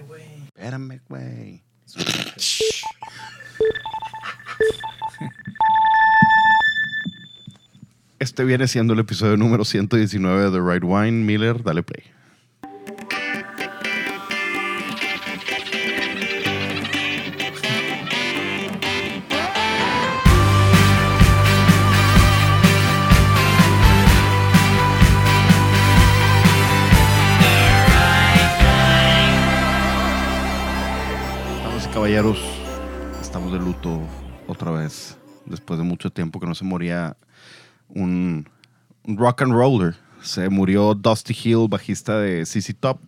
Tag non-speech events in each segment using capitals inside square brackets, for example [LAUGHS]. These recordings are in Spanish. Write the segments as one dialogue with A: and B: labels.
A: Güey.
B: Espérame, güey. Este viene siendo el episodio número 119 de The Right Wine. Miller, dale play. No se moría un, un rock and roller. Se murió Dusty Hill, bajista de CC Top.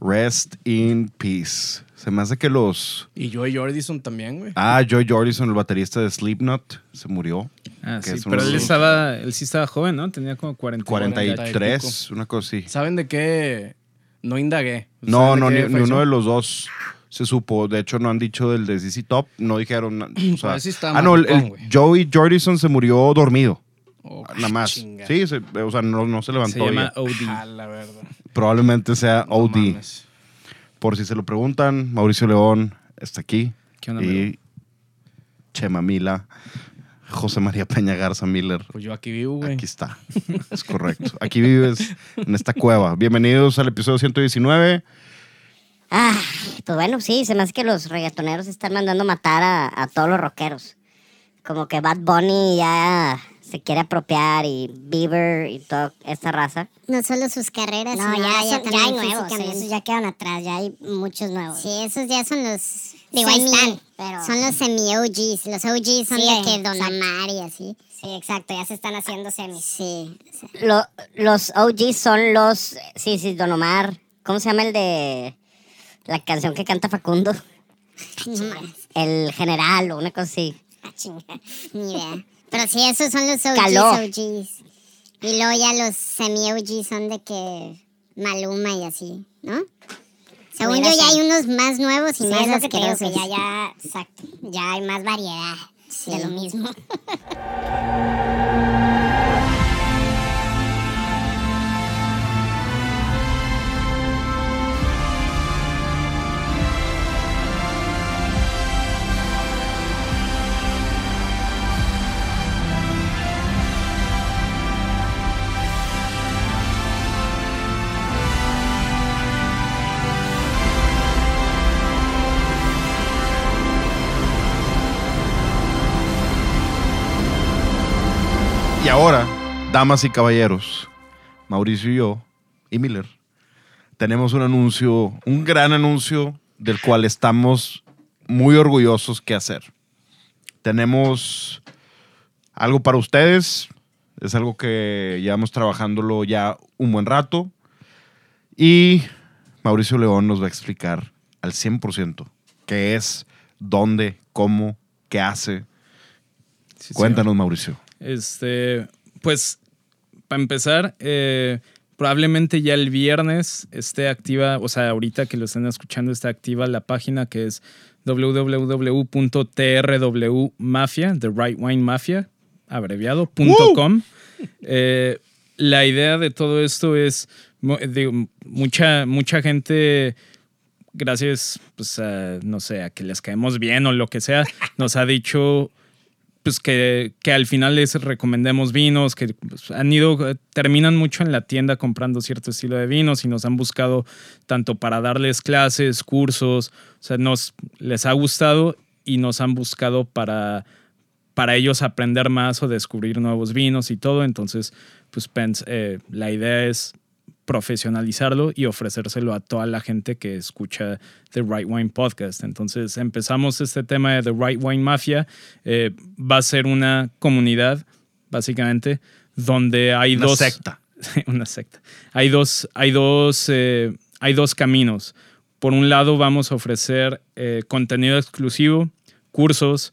B: Rest in peace. Se me hace que los.
A: Y Joey Jordison también, güey.
B: Ah, Joy Jordison, el baterista de Slipknot, se murió.
C: Ah,
B: Que
C: sí,
B: es
C: pero él estaba, él sí estaba joven, ¿no? Tenía como 40.
B: 43, una cosa así.
A: ¿Saben de qué? No indagué.
B: No,
A: ¿Saben de
B: no, ni, ni uno de los dos se supo. De hecho, no han dicho del de CC Top. No dijeron. O sea, [CLEARS THROAT]
A: está
B: ah, no, el. Joey Jordison se murió dormido.
A: Oh,
B: Nada más.
A: chinga.
B: Sí, se- o sea, no, no se
C: Se
B: levantó.
C: llama
B: ya.
C: OD.
A: A la verdad.
B: Probablemente sea
A: No
B: OD.
A: mames.
B: Por si se lo preguntan, Mauricio León está aquí.
C: ¿Qué onda,
B: y
C: amigo?
B: Chema Mila, José María Peña Garza Miller.
A: Pues yo aquí vivo, güey.
B: Aquí está. Es correcto. Aquí vives en esta cueva. Bienvenidos al episodio 119.
D: Ah, pues bueno, sí, se me hace que los reggaetoneros están mandando matar a, a todos los rockeros. Como que Bad Bunny ya se quiere apropiar y Bieber y toda esta raza.
E: No solo sus carreras,
D: No,
E: sino
D: ya, ya, ya
E: también
D: hay nuevos,
E: físicamente.
D: esos ya quedan atrás, ya hay muchos nuevos.
E: Sí, esos ya son los
D: Digo,
E: semi-
D: están, pero-
E: son los semi-OGs. Los OGs son
D: Sí,
E: de que Don. Omar y así.
D: Sí, exacto, ya se están haciendo semis.
E: Sí.
D: Lo- los OGs son los, sí, sí, Don Omar. ¿Cómo se llama el de la canción que canta Facundo?
E: Mames,
D: El general o una cosa así.
E: ah, chinga, ni idea. Pero sí, esos son los OGs,
D: Caló.
E: OGs. Y luego ya los semi-OGs son de que Maluma y así, ¿no? Según yo, ya hay unos más nuevos y
D: Sí,
E: más
D: es lo que te digo, que ya, ya, exacto, ya hay más variedad
E: Sí.
D: de lo mismo. [LAUGHS]
B: ahora, damas y caballeros, Mauricio y yo, y Miller, tenemos un anuncio, un gran anuncio del cual estamos muy orgullosos que hacer. Tenemos algo para ustedes, es algo que llevamos trabajándolo ya un buen rato y Mauricio León nos va a explicar al 100% qué es, dónde, cómo, qué hace.
C: Sí.
B: Cuéntanos, Mauricio.
C: Este, pues, para empezar, eh, probablemente ya el viernes esté activa, o sea, ahorita que lo están escuchando, está activa la página que es www.trwmafia, The Right Wine Mafia, abreviado, punto .com. Eh, la idea de todo esto es, digo, mucha, mucha gente gracias, pues, a, no sé, a que les caemos bien o lo que sea, nos ha dicho pues que, que al final les recomendemos vinos, que pues, han ido, terminan mucho en la tienda comprando cierto estilo de vinos y nos han buscado tanto para darles clases, cursos, o sea, nos les ha gustado y nos han buscado para, para ellos aprender más o descubrir nuevos vinos y todo. Entonces, pues pens- eh, la idea es profesionalizarlo y ofrecérselo a toda la gente que escucha The Right Wine Podcast. Entonces empezamos este tema de The Right Wine Mafia. Eh, va a ser una comunidad, básicamente, donde hay
B: Una
C: dos...
B: secta. [LAUGHS]
C: una secta. Hay dos, hay dos, eh, hay dos caminos. Por un lado vamos a ofrecer eh, contenido exclusivo, cursos,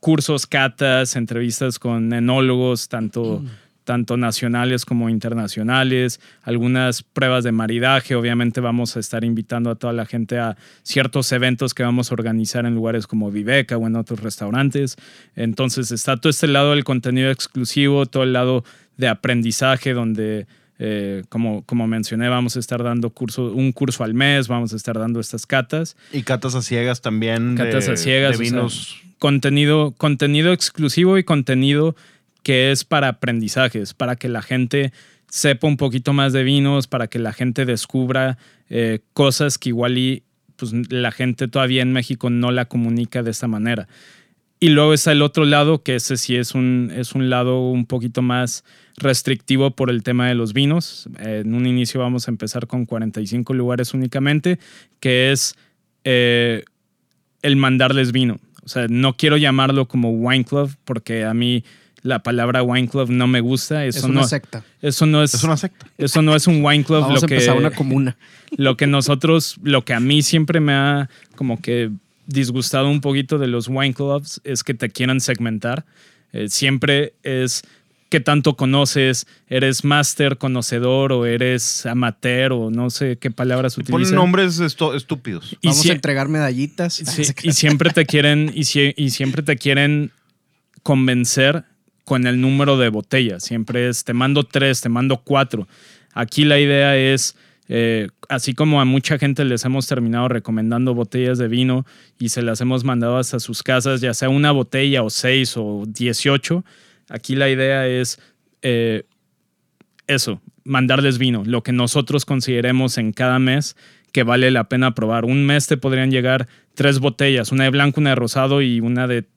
C: cursos, catas, entrevistas con enólogos, tanto, tanto nacionales como internacionales, algunas pruebas de maridaje. Obviamente vamos a estar invitando a toda la gente a ciertos eventos que vamos a organizar en lugares como Viveca o en otros restaurantes. Entonces está todo este lado del contenido exclusivo, todo el lado de aprendizaje donde Eh, como, como mencioné, vamos a estar dando curso, un curso al mes, vamos a estar dando estas catas.
B: Y catas a ciegas también.
C: Catas
B: de,
C: a ciegas,
B: De
C: o sea,
B: vinos.
C: contenido, contenido exclusivo y contenido que es para aprendizajes, para que la gente sepa un poquito más de vinos, para que la gente descubra eh, cosas que igual y pues, la gente todavía en México no la comunica de esta manera. Y luego está el otro lado, que ese sí es un, es un lado un poquito más restrictivo por el tema de los vinos. En un inicio vamos a empezar con 45 lugares únicamente, que es eh, el mandarles vino. O sea, no quiero llamarlo como wine club porque a mí la palabra wine club no me gusta. Eso
A: es una
C: no,
A: secta.
C: Eso no es,
B: Es una secta.
C: eso no es un wine club.
A: Vamos
C: lo
A: a empezar
C: que,
A: una comuna. [LAUGHS]
C: lo que nosotros, lo que a mí siempre me ha como que disgustado un poquito de los wine clubs es que te quieran segmentar. Eh, siempre es qué tanto conoces, eres máster, conocedor o eres amateur o no sé qué palabras
B: Ponen
C: utilizan.
B: nombres esto- estúpidos.
C: Y
A: Vamos
C: si-
A: a entregar medallitas.
C: Sí, y siempre te quieren y, sie- y siempre te quieren convencer con el número de botellas. Siempre es te mando tres, te mando cuatro. Aquí la idea es eh, así como a mucha gente les hemos terminado recomendando botellas de vino y se las hemos mandado hasta sus casas, ya sea una botella o seis o dieciocho. Aquí la idea es eh, eso, mandarles vino, lo que nosotros consideremos en cada mes que vale la pena probar. Un mes te podrían llegar tres botellas, una de blanco, una de rosado y una de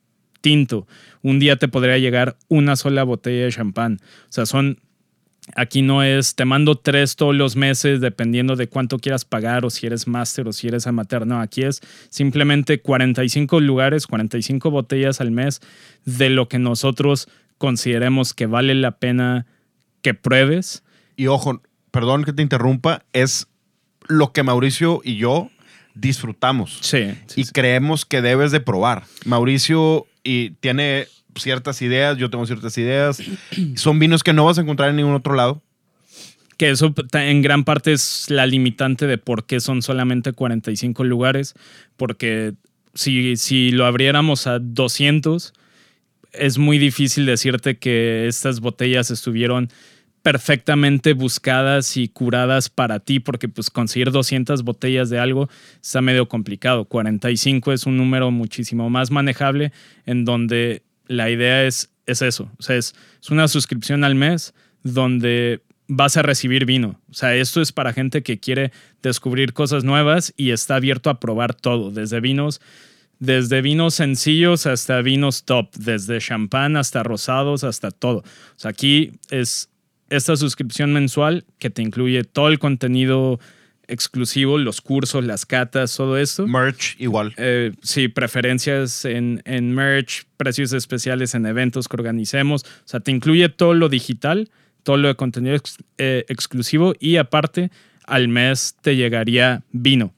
C: tinto. Un día te podría llegar una sola botella de champán. O sea, son... Aquí no es, te mando tres todos los meses dependiendo de cuánto quieras pagar o si eres máster o si eres amateur. No, aquí es simplemente 45 lugares, 45 botellas al mes de lo que nosotros consideremos que vale la pena que pruebes.
B: Y ojo, perdón que te interrumpa, es lo que Mauricio y yo disfrutamos.
C: Sí. sí,
B: y
C: sí.
B: creemos que debes de probar. Mauricio y tiene ciertas ideas, yo tengo ciertas ideas. [CLEARS THROAT] Son vinos que no vas a encontrar en ningún otro lado.
C: Que eso en gran parte es la limitante de por qué son solamente 45 lugares. Porque si, si lo abriéramos a 200, es muy difícil decirte que estas botellas estuvieron perfectamente buscadas y curadas para ti, porque pues conseguir 200 botellas de algo está medio complicado. 45 es un número muchísimo más manejable en donde la idea es, es eso, o sea, es, es una suscripción al mes donde vas a recibir vino. O sea, esto es para gente que quiere descubrir cosas nuevas y está abierto a probar todo, desde vinos desde vinos sencillos hasta vinos top, desde champán hasta rosados, hasta todo. O sea, aquí es esta suscripción mensual que te incluye todo el contenido exclusivo, los cursos, las catas, todo esto.
B: Merch igual.
C: Eh, sí, preferencias en, en merch, precios especiales en eventos que organicemos. O sea, te incluye todo lo digital, todo lo de contenido ex- eh, exclusivo y aparte al mes te llegaría vino.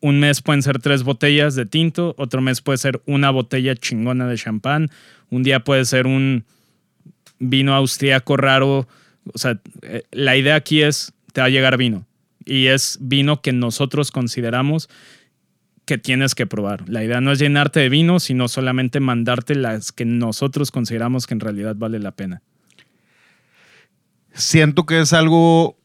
C: Un mes pueden ser tres botellas de tinto, otro mes puede ser una botella chingona de champán, un día puede ser un vino austriaco raro. O sea, eh, la idea aquí es, te va a llegar vino. Y es vino que nosotros consideramos que tienes que probar. La idea no es llenarte de vino, sino solamente mandarte las que nosotros consideramos que en realidad vale la pena.
B: Siento que es algo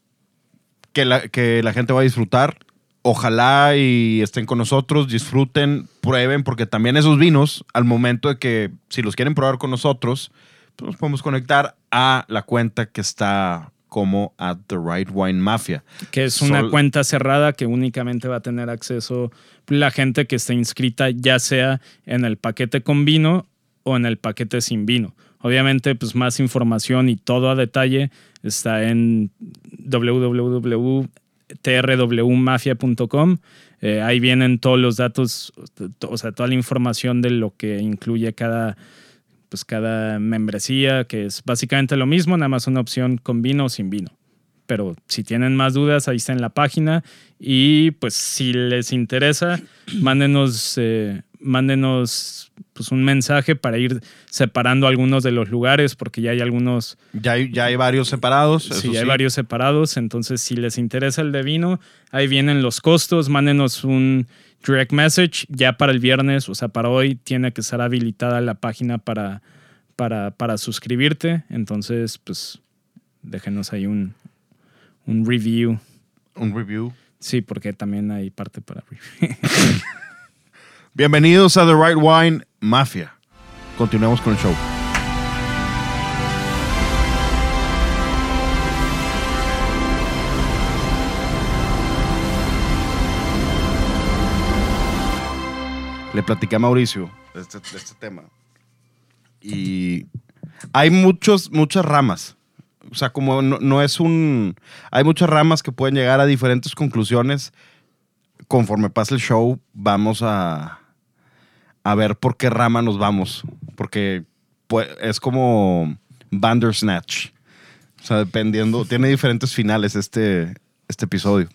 B: que la, que la gente va a disfrutar. Ojalá y estén con nosotros, disfruten, prueben, porque también esos vinos, al momento de que si los quieren probar con nosotros, pues nos podemos conectar a la cuenta que está como at The Right Wine Mafia.
C: Que es una
B: Sol-
C: cuenta cerrada que únicamente va a tener acceso la gente que esté inscrita, ya sea en el paquete con vino o en el paquete sin vino. Obviamente, pues más información y todo a detalle está en www.trwmafia.com. Eh, ahí vienen todos los datos, o sea, toda la información de lo que incluye cada, pues cada membresía, que es básicamente lo mismo, nada más una opción con vino o sin vino. Pero si tienen más dudas, ahí está en la página. Y pues si les interesa, [CLEARS THROAT] mándenos, eh, mándenos pues, un mensaje para ir separando algunos de los lugares, porque ya hay algunos,
B: Ya hay, ya hay varios separados.
C: sí, ya hay
B: sí.
C: varios separados. Entonces, si les interesa el de vino, ahí vienen los costos. Mándenos un direct message ya para el viernes, o sea, para hoy tiene que estar habilitada la página para, para, para suscribirte. Entonces, pues déjenos ahí un, un review.
B: Un review.
C: Sí, porque también hay parte para review. [LAUGHS]
B: Bienvenidos a The Right Wine Mafia. Continuemos con el show. Le platiqué a Mauricio de este, de este tema. Y hay muchos, muchas ramas. O sea, como no, no es un... Hay muchas ramas que pueden llegar a diferentes conclusiones. Conforme pasa el show, vamos a, a ver por qué rama nos vamos. Porque pues, es como Bandersnatch. O sea, dependiendo, tiene diferentes finales este, este episodio.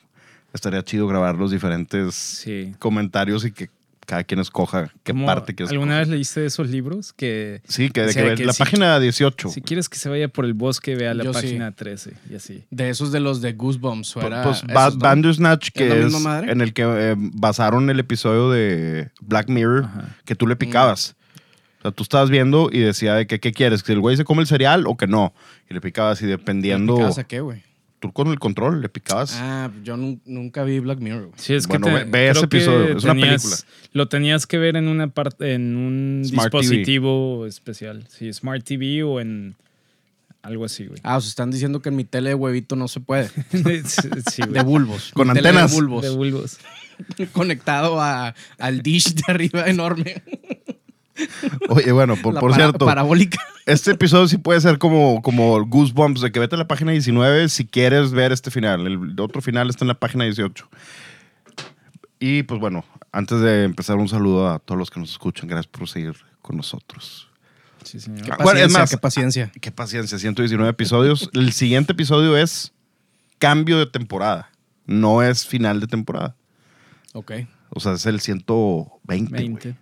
B: Estaría chido grabar los diferentes
C: Sí.
B: comentarios y que cada quien escoja qué
C: ¿Cómo-
B: parte quieres
C: ¿Alguna
B: escoger.
C: vez leíste esos libros? Que
B: Sí, que, de
C: o sea,
B: que
C: que
B: la
C: si-
B: página 18.
C: si quieres que se vaya por el bosque, vea la
A: Yo sí.
C: página 13 y así.
A: De esos de los de Goosebumps. ¿o
B: Pu-
A: era
B: pues
A: esos,
B: Ba-? Bandersnatch,
A: ¿Es
B: que es,
A: madre?
B: en el que eh, basaron el episodio de Black Mirror,
C: Ajá.
B: que tú le picabas. O sea, tú estabas viendo y decía de que, ¿qué quieres? ¿Que el güey se come el cereal o que no? Y le picabas y dependiendo...
A: ¿Picabas a qué, güey?
B: Tú con el control le picabas.
A: Ah, yo nun- nunca vi Black Mirror, güey.
C: Sí, es
B: Bueno,
C: que
B: ve- ve ese episodio, es una
C: tenías-
B: película.
C: Lo tenías que ver en una parte, en un
B: Smart TV.
C: dispositivo especial. Sí, Smart TV o en algo así, güey.
A: Ah, os están diciendo que en mi tele de huevito no se puede. [LAUGHS]
C: sí, güey.
A: De bulbos.
B: Con
A: Mi tele
B: antenas.
A: De bulbos.
C: De bulbos. [LAUGHS]
A: Conectado a- al dish de arriba enorme.
B: Oye, bueno, por,
A: La
B: por
A: para-
B: cierto,
A: Parabólica.
B: este episodio sí puede ser como, como Goosebumps, de que vete a la página 19 si quieres ver este final. El otro final está en la página 18. Y pues bueno, antes de empezar, un saludo a todos los que nos escuchan. Gracias por seguir con nosotros.
C: Sí, señor.
B: Ah, bueno, es
A: Paciencia,
B: más-
A: qué paciencia.
B: Qué paciencia, 119 episodios. El siguiente episodio es cambio de temporada. No es final de temporada.
A: Ok.
B: O sea, es el 120. güey.
C: 20.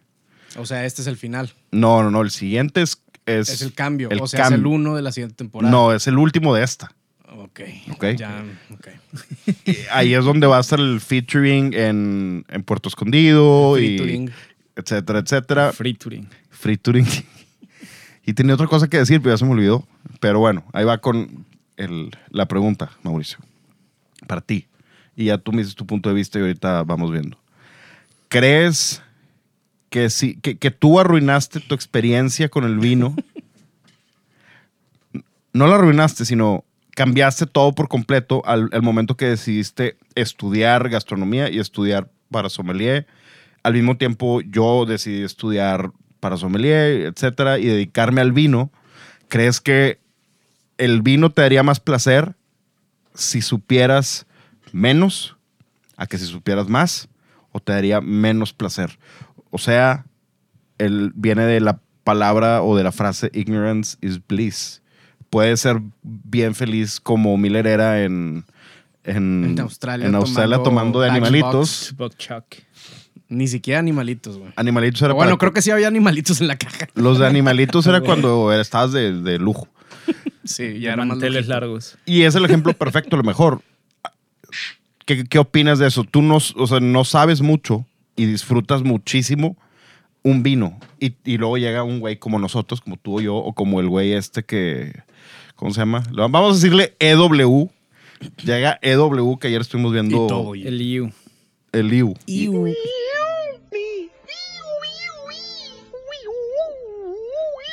A: O sea, este es el final.
B: No, no, no. El siguiente es. Es,
A: Es el cambio.
B: el
A: o sea, es el uno de la siguiente temporada.
B: No, es el último de esta.
A: Ok.
B: Ok.
A: Ya, ok.
B: Y ahí es donde va a estar el featuring en, en Puerto Escondido y
A: Featuring.
B: etcétera, etcétera.
C: Featuring.
B: Featuring. [LAUGHS] y tenía otra cosa que decir, pero ya se me olvidó. Pero bueno, ahí va con el- la pregunta, Mauricio. Para ti. Y ya tú me dices tu punto de vista y ahorita vamos viendo. ¿Crees que, que, que tú arruinaste tu experiencia con el vino? [LAUGHS] no la arruinaste, sino cambiaste todo por completo al, al momento que decidiste estudiar gastronomía y estudiar para sommelier. Al mismo tiempo, yo decidí estudiar para sommelier, etcétera, y dedicarme al vino. ¿Crees que el vino te daría más placer si supieras menos a que si supieras más? ¿O te daría menos placer? O sea, el, viene de la palabra o de la frase ignorance is bliss. Puedes ser bien feliz como Miller era en, en,
A: En Australia
B: en Australia
A: tomando
B: tomando de animalitos.
C: Buckchuck.
A: Ni siquiera animalitos, güey.
B: Animalitos era
A: Bueno,
B: para-
A: creo que sí había animalitos en la caja.
B: Los de animalitos era [LAUGHS] cuando estabas de, de lujo.
A: Sí, ya era más
C: manteles largos.
B: Y es el ejemplo perfecto, a lo mejor. ¿Qué, qué opinas de eso? Tú no, o sea, no sabes mucho y disfrutas muchísimo un vino. Y, y luego llega un güey como nosotros, como tú o yo, o como el güey este que. ¿Cómo se llama? Vamos a decirle EW. Llega EW, que ayer estuvimos viendo
A: Y todo, y-
C: El IU.
B: el IU.
A: Iu.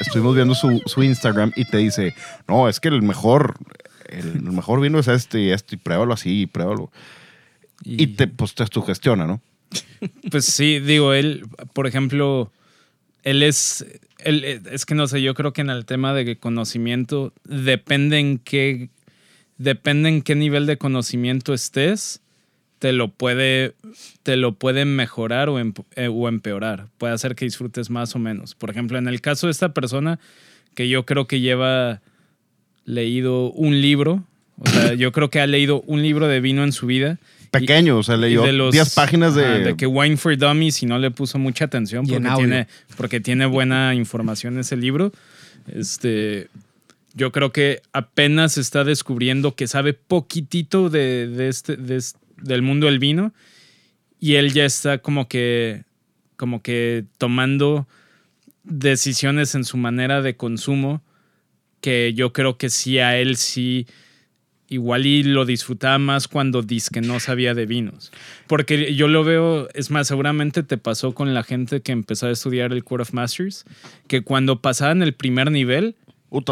B: Estuvimos viendo su, su Instagram y te dice: No, es que el mejor. El, el mejor vino es este y este, y pruébalo así, y pruébalo.
C: Y,
B: Y te, pues, te sugestiona, ¿no?
C: Pues sí, digo, él, por ejemplo, él es, él, es que no sé, yo creo que en el tema de conocimiento depende en qué, depende en qué nivel de conocimiento estés, te lo puede, te lo puede mejorar o, emp- eh, o empeorar. Puede hacer que disfrutes más o menos. Por ejemplo, en el caso de esta persona, que yo creo que lleva leído un libro, o sea, yo creo que ha leído un libro de vino en su vida.
B: Pequeño, o sea, leyó
C: de los-
B: 10 páginas de...
C: de que Wine for Dummies y no le puso mucha atención porque tiene, porque tiene buena información ese libro. Este, yo creo que apenas está descubriendo que sabe poquitito de, de este, de del mundo del vino y él ya está como que, como que tomando decisiones en su manera de consumo que yo creo que sí a él sí igual y lo disfrutaba más cuando que no sabía de vinos. Porque yo lo veo, es más, seguramente te pasó con la gente que empezó a estudiar el Court of Masters, que cuando pasaban el primer nivel,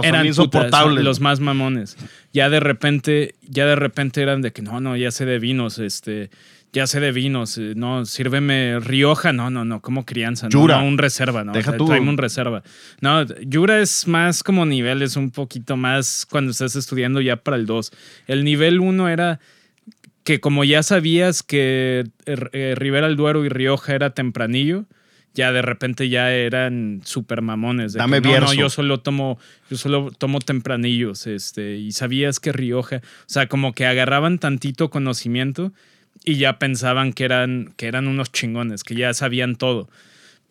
C: eran
B: insoportables.
C: putas, los más mamones. Ya de repente, ya de repente eran de que no, no, ya sé de vinos, este, ya sé de vinos, eh, no, sírveme Rioja, no, no, no, como crianza, no,
B: Yura.
C: no, un reserva, no,
B: Deja
C: o sea,
B: tú.
C: tráeme un reserva. No, Yura es más como nivel, es un poquito más cuando estás estudiando ya para el 2. El nivel 1 era que como ya sabías que eh, eh, Rivera el Duero y Rioja era tempranillo, ya de repente ya eran super mamones. de
B: Dame
C: que, no, no, yo solo tomo, yo solo tomo tempranillos, este, y sabías que Rioja, o sea, como que agarraban tantito conocimiento y ya pensaban que eran, que eran unos chingones, que ya sabían todo.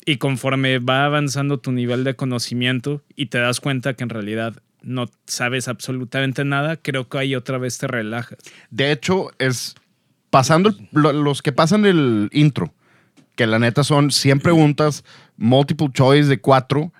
C: Y conforme va avanzando tu nivel de conocimiento y te das cuenta que en realidad no sabes absolutamente nada, creo que ahí otra vez te relajas.
B: De hecho, es pasando los que pasan el intro, que la neta son 100 preguntas, multiple choice de 4,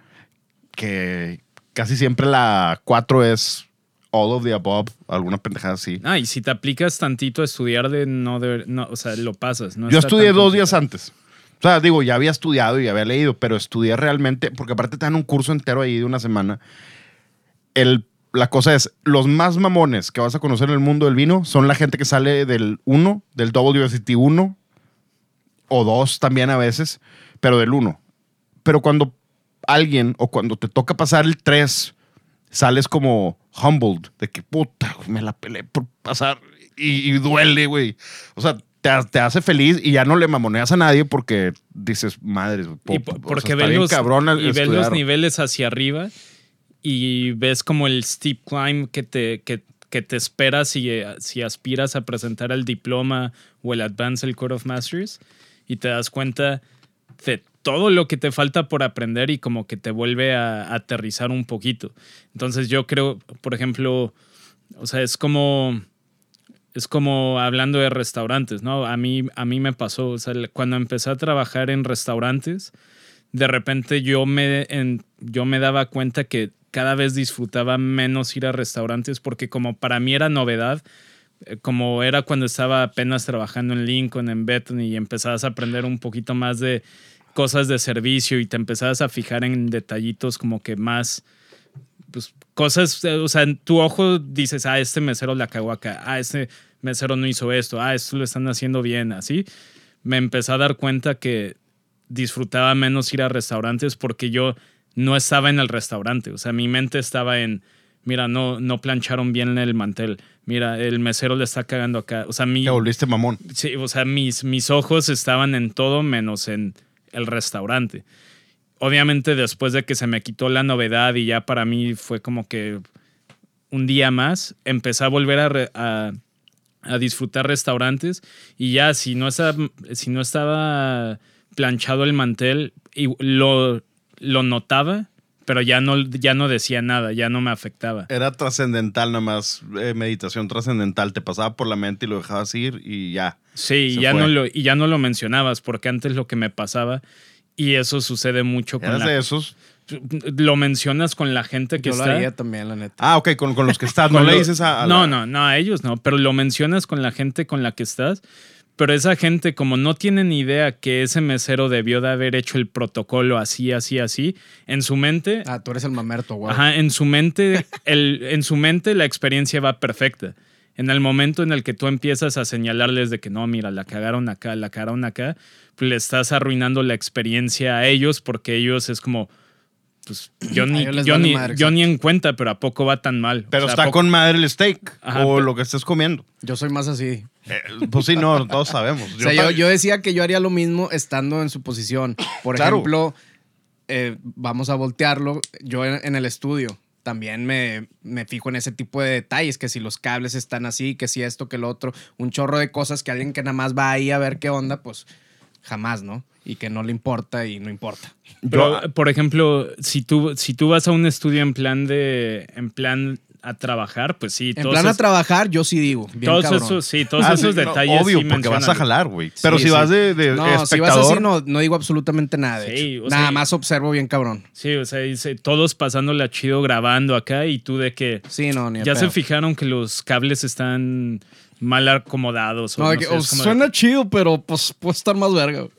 B: que casi siempre la 4 es all of the above, alguna pendejada así.
C: Ah, y si te aplicas tantito a estudiar de no deber- no, o sea, lo pasas. No
B: Yo estudié dos
C: complicado.
B: días antes. O sea, digo, ya había estudiado y había leído, pero estudié realmente, porque aparte te dan un curso entero ahí de una semana. El, la cosa es, los más mamones que vas a conocer en el mundo del vino son la gente que sale del 1, del WSET 1, o 2 también a veces, pero del 1. Pero cuando alguien, o cuando te toca pasar el 3, sales como humbled, de que puta, me la peleé por pasar y, y duele, güey. O sea, te, te hace feliz y ya no le mamoneas a nadie porque dices, madre,
C: Y po- porque ves los, y ves los niveles hacia arriba y ves como el steep climb que te, que, que te espera si, si aspiras a presentar el diploma o el Advance el Court of Masters y te das cuenta de todo lo que te falta por aprender y como que te vuelve a, aterrizar un poquito. Entonces yo creo, por ejemplo, o sea, es como es como hablando de restaurantes, ¿no? A mí, a mí me pasó, o sea, cuando empecé a trabajar en restaurantes, de repente yo me, yo me daba cuenta que cada vez disfrutaba menos ir a restaurantes porque como para mí era novedad, eh, como era cuando estaba apenas trabajando en Lincoln, en Bethany y empezabas a aprender un poquito más de cosas de servicio y te empezabas a fijar en detallitos como que más pues, cosas, o sea, en tu ojo dices, ah, este mesero la cagó acá, ah, este mesero no hizo esto, ah, esto lo están haciendo bien, así. Me empecé a dar cuenta que disfrutaba menos ir a restaurantes porque yo no estaba en el restaurante, o sea, mi mente estaba en, mira, no, no plancharon bien el mantel, mira, el mesero le está cagando acá, o sea, mi,
B: Te volviste mamón.
C: Sí, o sea, mis, mis ojos estaban en todo menos en el restaurante. Obviamente después de que se me quitó la novedad y ya para mí fue como que un día más, empecé a volver a, re- a- disfrutar restaurantes y ya si no estaba, si no estaba planchado el mantel, y lo, lo notaba, pero ya no, ya no decía nada, ya no me afectaba.
B: Era trascendental nada más, eh, meditación trascendental. Te pasaba por la mente y lo dejabas ir y ya.
C: Sí, ya,
B: fue.
C: no lo, y ya no lo mencionabas, porque antes lo que me pasaba, y eso sucede mucho con la,
B: de esos.
C: Lo mencionas con la gente que
A: Yo lo
C: está.
A: haría también, la neta.
B: Ah, ok, con, con los que estás. No le dices a. a
C: no,
B: la-
C: no, no, a ellos no, pero lo mencionas con la gente con la que estás. Pero esa gente, como no tiene ni idea que ese mesero debió de haber hecho el protocolo así, así, así, en su mente,
A: Ah, tú eres el mamerto, güey.
C: Ajá, en su mente, el, en su mente la experiencia va perfecta. En el momento en el que tú empiezas a señalarles de que no, mira, la cagaron acá, la cagaron acá, pues le estás arruinando la experiencia a ellos porque ellos es como, pues yo ni,
A: ellos les
C: yo ni,
A: madre,
C: yo ni en cuenta, pero ¿a poco va tan mal?
B: Pero
C: O sea, ¿a
B: está
C: poco-
B: con madre el steak
C: Ajá,
B: o
C: pero-
B: lo que estés comiendo.
A: Yo soy más así.
B: Eh, pues sí, no, todos sabemos. [LAUGHS]
A: O sea, yo, yo decía que yo haría lo mismo estando en su posición. Por
B: Claro.
A: ejemplo, eh, vamos a voltearlo. Yo en, en el estudio también me, me fijo en ese tipo de detalles, que si los cables están así, que si esto, que lo otro, un chorro de cosas que alguien que nada más va ahí a ver qué onda, pues jamás, ¿no? Y que no le importa y no importa.
C: Pero, por ejemplo, si tú, si tú vas a un estudio en plan de, en plan a trabajar, pues sí.
A: En plan a trabajar, yo sí digo. Bien
C: todos
A: cabrón.
C: esos, sí, todos
B: Ah,
C: esos
B: no,
C: detalles.
B: obvio,
C: sí
B: porque vas a jalar, güey. Pero
A: Sí,
B: si
A: sí.
B: vas de, de
A: No, si vas
B: espectador,
A: así, no, no digo absolutamente nada. De
C: Sí,
A: hecho.
C: o
A: Nada
C: sea,
A: más observo bien cabrón.
C: Sí, o sea, dice, todos pasándola chido grabando acá y tú de que
A: Sí, no, ni
C: ya se
A: pedo.
C: fijaron que los cables están mal acomodados. O
A: No,
C: no
A: de que,
C: sé, es como de-
A: suena chido, pero pues puede estar más verga. güey.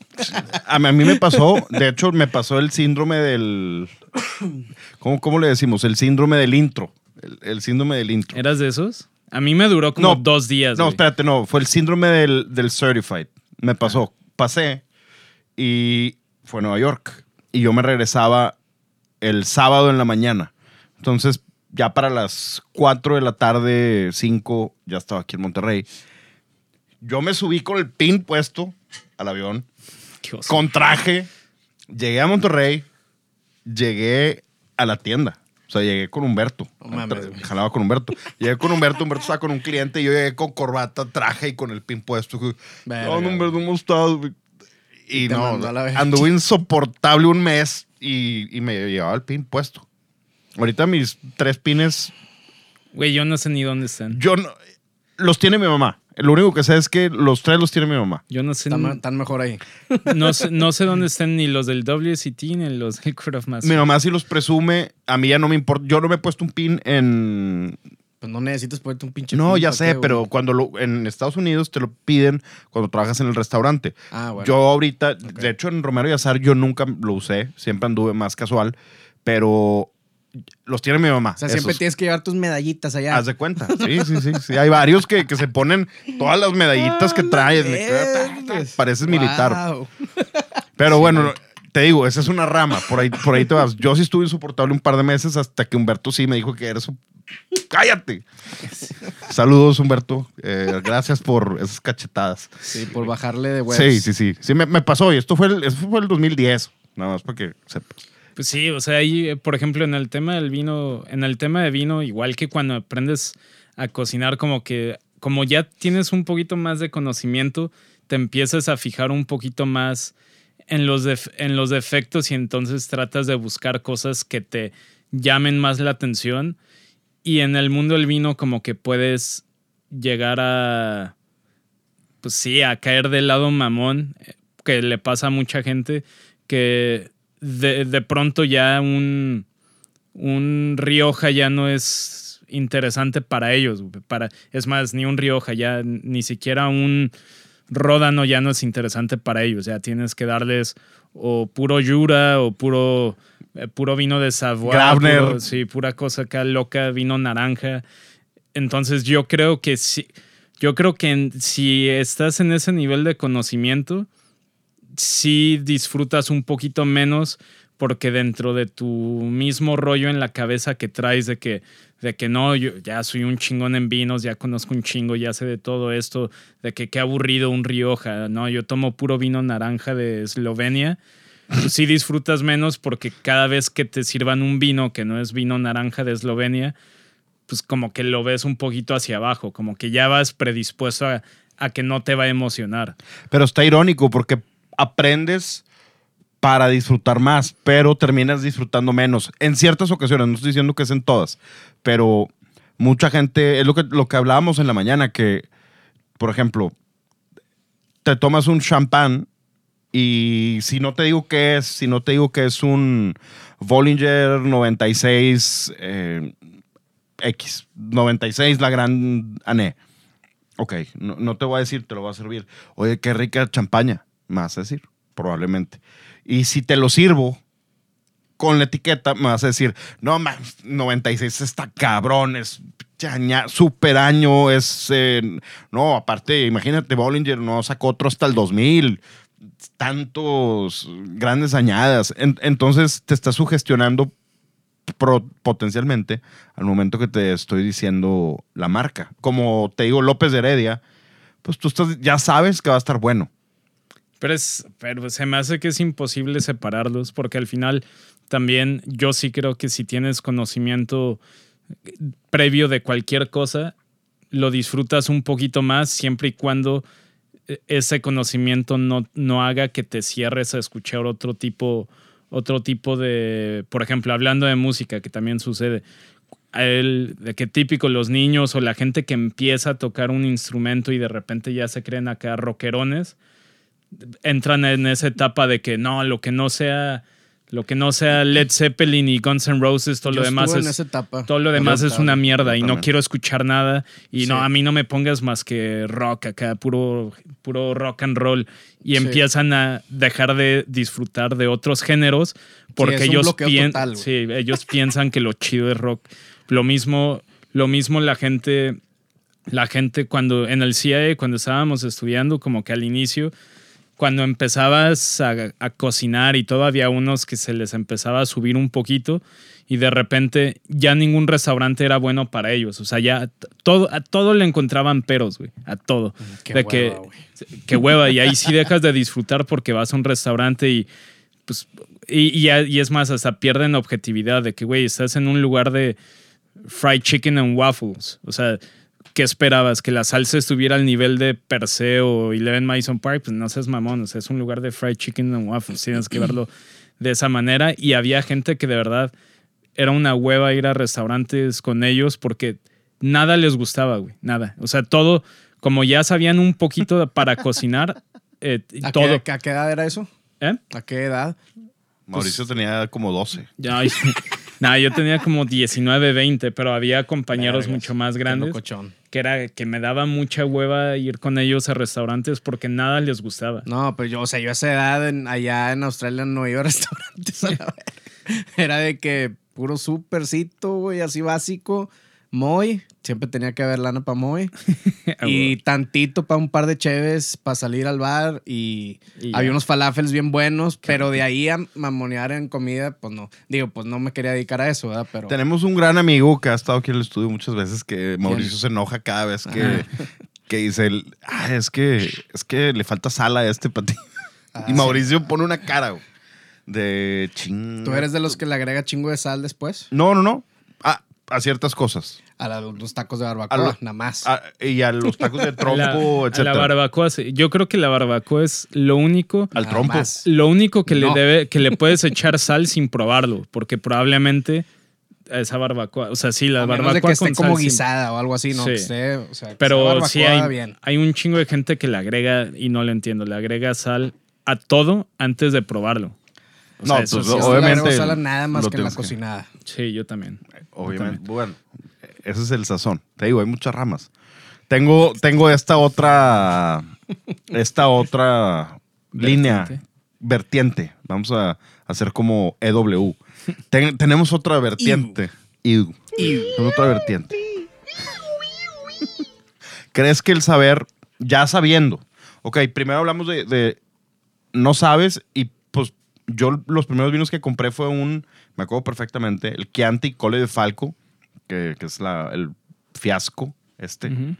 B: a mí, a mí me pasó, de hecho, me pasó el síndrome del. ¿Cómo, cómo le decimos? El síndrome del intro. El, el síndrome del intro.
C: ¿Eras de esos? A mí me duró como
B: No,
C: dos días.
B: No,
C: güey.
B: espérate, no. Fue el síndrome del, del Certified. Me pasó. Pasé y fue a Nueva York. Y yo me regresaba el sábado en la mañana. Entonces, ya para las 4 de la tarde, 5, ya estaba aquí en Monterrey. Yo me subí con el pin puesto al avión, con traje. Llegué a Monterrey, llegué a la tienda. O sea, llegué con Humberto.
A: No mames.
B: Jalaba con Humberto. Llegué con Humberto, Humberto estaba con un cliente y yo llegué con corbata, traje y con el pin puesto. No, no, Humberto, ¿cómo estás? Y
A: Y
B: no, anduve insoportable un mes y, y me llevaba el pin puesto. Ahorita mis tres pines,
C: Güey, yo no sé ni dónde están.
B: yo no, los tiene mi mamá. Lo único que sé es que los tres los tiene mi mamá.
C: Yo no sé,
A: Están, están mejor ahí. [LAUGHS]
C: no sé, no sé dónde están ni los del WCT ni los del Court of Master.
B: Mi mamá sí los presume. A mí ya no me importa. Yo no me he puesto un pin en.
A: Pues no necesitas ponerte un pinche.
B: No,
A: pin,
B: ya
A: ¿para
B: sé,
A: qué, güey?
B: pero cuando lo, en Estados Unidos te lo piden cuando trabajas en el restaurante.
A: Ah, bueno.
B: Yo ahorita, de hecho en Romero y Azar yo nunca lo usé, siempre anduve más casual, pero los tiene mi mamá.
A: O sea, siempre tienes que llevar tus medallitas allá.
B: Haz de cuenta. [LAUGHS] Sí, sí, sí, sí. Hay varios que, que se ponen todas las medallitas que traes. me queda-
A: Vergas.
B: Pareces militar. Pero bueno, te digo, esa es una rama. Por ahí, por ahí te vas. Yo sí estuve insoportable un par de meses hasta que Humberto sí me dijo que eres un... ¡Cállate! Saludos, Humberto. Eh, gracias por esas cachetadas.
A: Sí, por bajarle de huevos.
B: Sí, sí, sí. Sí, me, me pasó. Y esto fue el, eso fue el 2010. Nada más para que sepas.
C: Pues sí, o sea, ahí, eh, por ejemplo, en el tema del vino, en el tema de vino, igual que cuando aprendes a cocinar, como que, como ya tienes un poquito más de conocimiento, te empiezas a fijar un poquito más en los, en los defectos y entonces tratas de buscar cosas que te llamen más la atención. Y en el mundo del vino, como que puedes llegar a, pues sí, a caer del lado mamón, eh, que le pasa a mucha gente, que de, de pronto ya un, un Rioja ya no es interesante para ellos. Para, es más, ni un Rioja, ya ni siquiera un Ródano ya no es interesante para ellos. Ya tienes que darles o puro Jura o puro, eh, puro vino de Savoy. Puro- sí, pura cosa acá loca, vino naranja. Entonces yo creo que sí. Yo creo que en- si estás en ese nivel de conocimiento, sí disfrutas un poquito menos porque dentro de tu mismo rollo en la cabeza que traes de que, de que no, yo ya soy un chingón en vinos, ya conozco un chingo, ya sé de todo esto, de que qué aburrido un Rioja, no, yo tomo puro vino naranja de Eslovenia. Pues sí disfrutas menos porque cada vez que te sirvan un vino que no es vino naranja de Eslovenia, pues como que lo ves un poquito hacia abajo, como que ya vas predispuesto a, a que no te va a emocionar.
B: Pero está irónico porque aprendes para disfrutar más, pero terminas disfrutando menos. En ciertas ocasiones, no estoy diciendo que es en todas, pero mucha gente, es lo que, lo que hablábamos en la mañana, que, por ejemplo, te tomas un champán y si no te digo qué es, si no te digo que es un Bollinger 96 eh, X, 96 la gran Ané. Ok, no, no te voy a decir, te lo voy a servir. Oye, qué rica champaña, me vas a decir, probablemente. Y si te lo sirvo con la etiqueta, me vas a decir, no, ma, 96 está cabrón, es super año, es... eh, no, aparte, imagínate, Bollinger no sacó otro hasta el 2000, tantos grandes añadas. En- entonces te estás sugestionando potencialmente al momento que te estoy diciendo la marca. Como te digo López de Heredia, pues tú ya sabes que va a estar bueno.
C: Pero, es, pero se me hace que es imposible separarlos porque al final también yo sí creo que si tienes conocimiento previo de cualquier cosa, lo disfrutas un poquito más siempre y cuando eh, ese conocimiento no, no haga que te cierres a escuchar otro tipo, otro tipo de, por ejemplo, hablando de música, que también sucede. él, de que típico los niños o la gente que empieza a tocar un instrumento y de repente ya se creen acá rockerones, entran en esa etapa de que no, lo que no sea, lo que no sea Led Zeppelin y Guns N' Roses, todo
A: Yo
C: lo demás es
A: esa etapa.
C: todo lo demás
A: Yo
C: es una mierda y no quiero escuchar nada y no a mí no me pongas más que rock acá, puro puro rock and roll y
A: Sí.
C: empiezan a dejar de disfrutar de otros géneros porque ellos
A: bloqueo
C: pien-
A: total,
C: ellos piensan que lo chido es rock. Lo mismo lo mismo la gente la gente cuando en el CIA cuando estábamos estudiando como que al inicio cuando empezabas a, a cocinar y todo, había unos que se les empezaba a subir un poquito y de repente ya ningún restaurante era bueno para ellos. O sea, ya todo, a todo le encontraban peros, güey. A todo.
A: Qué
C: de
A: hueva,
C: que, hueva. Y ahí sí dejas de disfrutar porque vas a un restaurante y pues. Y, y, y es más, hasta pierden objetividad de que, güey, estás en un lugar de fried chicken and waffles. O sea, ¿qué esperabas? ¿Que la salsa estuviera al nivel de Perseo o Eleven Madison Park? Pues no seas mamón. O sea, es un lugar de fried chicken and waffles. Tienes que verlo de esa manera. Y había gente que de verdad era una hueva ir a restaurantes con ellos porque nada les gustaba, güey. Nada. O sea, todo, como ya sabían un poquito para cocinar, eh, [LAUGHS]
A: ¿A,
C: todo.
A: Qué, ¿A qué edad era eso?
C: ¿Eh?
A: ¿A qué edad?
B: Mauricio tenía como 12.
C: Ya, [LAUGHS] nada, yo tenía como 19, 20, pero había compañeros
A: Vergas,
C: mucho más grandes. Que era que me daba mucha hueva ir con ellos a restaurantes porque nada les gustaba.
A: No, pero yo, o sea, yo a esa edad en- allá en Australia no iba a [LAUGHS] restaurantes. Era de que puro supercito, güey, así básico. Moy, siempre tenía que haber lana para Moy. [LAUGHS] y tantito para un par de cheves para salir al bar. Y, había unos falafels bien buenos, pero de ahí a mamonear en comida, pues no. Digo, pues no me quería dedicar a eso, ¿verdad? Pero.
B: Tenemos un gran amigo que ha estado aquí en el estudio muchas veces que Mauricio se enoja cada vez que, que dice, el, "Ah, es que es que le falta sal a este para ti.
A: Ah,
B: y Mauricio pone una cara güey, de ching.
A: ¿Tú eres de los que le agrega chingo de sal después?
B: No, no, no. A, a ciertas cosas.
A: A la- los tacos de barbacoa,
B: lo-
A: nada más.
B: A- y a los tacos de [LAUGHS] trompo,
C: a
B: etc.
C: la barbacoa, sí. yo creo que la barbacoa es lo único,
B: Al trompo.
A: más.
C: lo único que
A: No.
C: le debe, que le puedes echar sal sin probarlo, porque probablemente a esa barbacoa, o sea, sí, la
A: a menos
C: barbacoa
A: de que esté
C: con
A: como
C: sal sin-
A: guisada o algo así, ¿no?
C: Sí.
A: Que esté, o sea, que sea
C: Pero sí hay,
A: bien.
C: hay un chingo de gente que le agrega, y no lo entiendo, le agrega sal a todo antes de probarlo. O
B: No,
C: sea,
B: pues,
C: sí
A: no
B: obviamente
A: agrego sal a nada más que en la
B: que-
A: cocinada.
C: Sí, yo también.
B: Obviamente. Bueno, ese es el sazón. Te digo, hay muchas ramas. Tengo, tengo esta otra. Esta otra línea.
C: Vertiente.
B: Vertiente. Vamos a hacer como EW. Ten- tenemos otra vertiente. Ew. Tenemos otra vertiente. ¿Crees que el saber, ya sabiendo? Ok, primero hablamos de, de no sabes y pues yo los primeros vinos que compré fue un, me acuerdo perfectamente, el Chianti Cole de Falco, que, que es la, el fiasco este.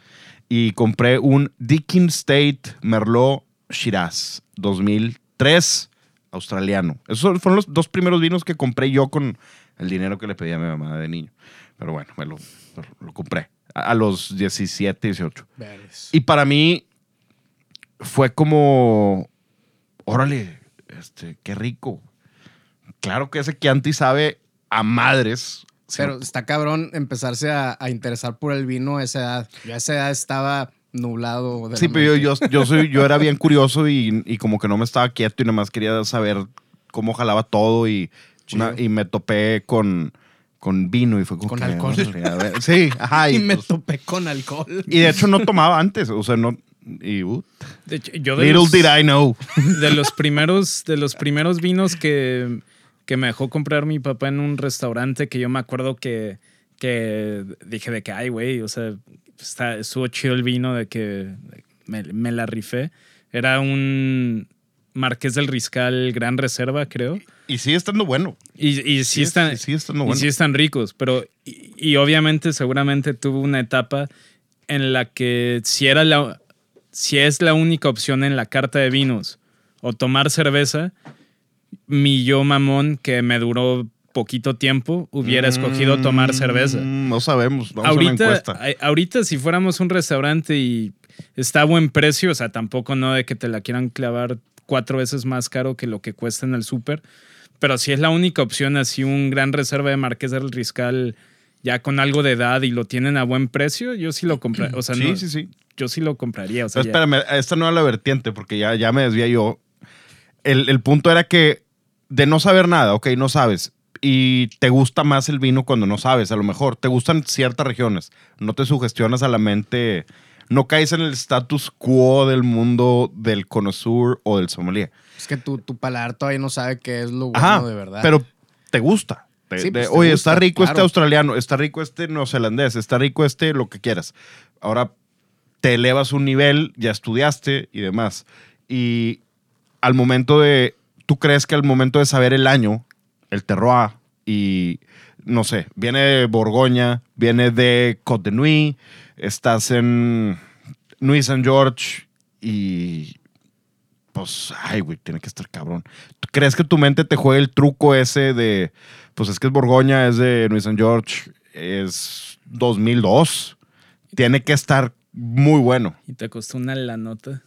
B: Y compré un Dickin State Merlot Shiraz 2003 australiano. Esos fueron los dos primeros vinos que compré yo con el dinero que le pedí a mi mamá de niño. Pero bueno, me lo, lo compré a, a los 17, 18.
A: Veres.
B: Y para mí fue como, órale, este, qué rico. Claro que ese Chianti sabe a madres.
A: Pero está cabrón empezarse a, a interesar por el vino a esa edad. Yo a esa edad estaba nublado. de
B: Sí, pero yo, yo, yo, soy, yo era bien curioso y, y como que no me estaba quieto y nada más quería saber cómo jalaba todo y, una- y me topé con, con vino y fue como
A: Con
B: que,
A: alcohol.
B: Sí, ajá. [LAUGHS]
A: Y
B: Y,
A: me
B: pues,
A: topé con alcohol.
B: y de hecho no tomaba antes, o sea, no... Y, uh,
C: De hecho, yo de
B: little
C: los,
B: did I know.
C: de los primeros, de los primeros vinos que, que me dejó comprar mi papá en un restaurante que yo me acuerdo que, que dije de que, ay, güey, o sea, está, estuvo chido el vino de que me, me la rifé. Era un Marqués del Riscal Gran Reserva, creo.
B: Y sigue estando bueno.
C: Y, y sí, están,
B: sí, sigue estando
C: y
B: bueno.
C: sí están ricos, pero y, y obviamente seguramente tuvo una etapa en la que si era la si es la única opción en la carta de vinos o tomar cerveza, mi yo mamón que me duró poquito tiempo hubiera escogido tomar cerveza.
B: Mm, No sabemos. Vamos a una
C: Ahorita,
B: encuesta.
C: ahorita si fuéramos un restaurante y está a buen precio, o sea, tampoco no de que te la quieran clavar cuatro veces más caro que lo que cuesta en el súper, pero si es la única opción, así un gran reserva de Marqués del Riscal ya con algo de edad y lo tienen a buen precio, yo sí lo compraría. O sea,
B: Sí,
C: no-
B: sí, sí.
C: yo sí lo compraría. O sea,
B: espérame, esta no era la vertiente, porque ya, ya me desvía yo. El, el punto era que de no saber nada, ok, no sabes. Y te gusta más el vino cuando no sabes, a lo mejor. Te gustan ciertas regiones. No te sugestionas a la mente. No caes en el status quo del mundo del connoisseur o del sommelier.
A: Es que tu, tu paladar todavía no sabe qué es lo bueno
B: Ajá,
A: de verdad.
B: pero te gusta. Te-
A: Sí,
B: de,
A: pues, te
B: Oye,
A: gusta,
B: está rico este
A: claro.
B: australiano, está rico este neozelandés, está rico este lo que quieras. Ahora te elevas un nivel, ya estudiaste y demás. Y al momento de, tú crees que al momento de saber el año, el terroir y no sé, viene de Borgoña, viene de Côte de Nuit, estás en Nuit Saint George y pues, ay, güey, tiene que estar cabrón. ¿Tú crees que tu mente te juega el truco ese de, pues es que es Borgoña, es de Nuit Saint George, es 2002? Tiene que estar muy bueno.
C: y te costó una la nota.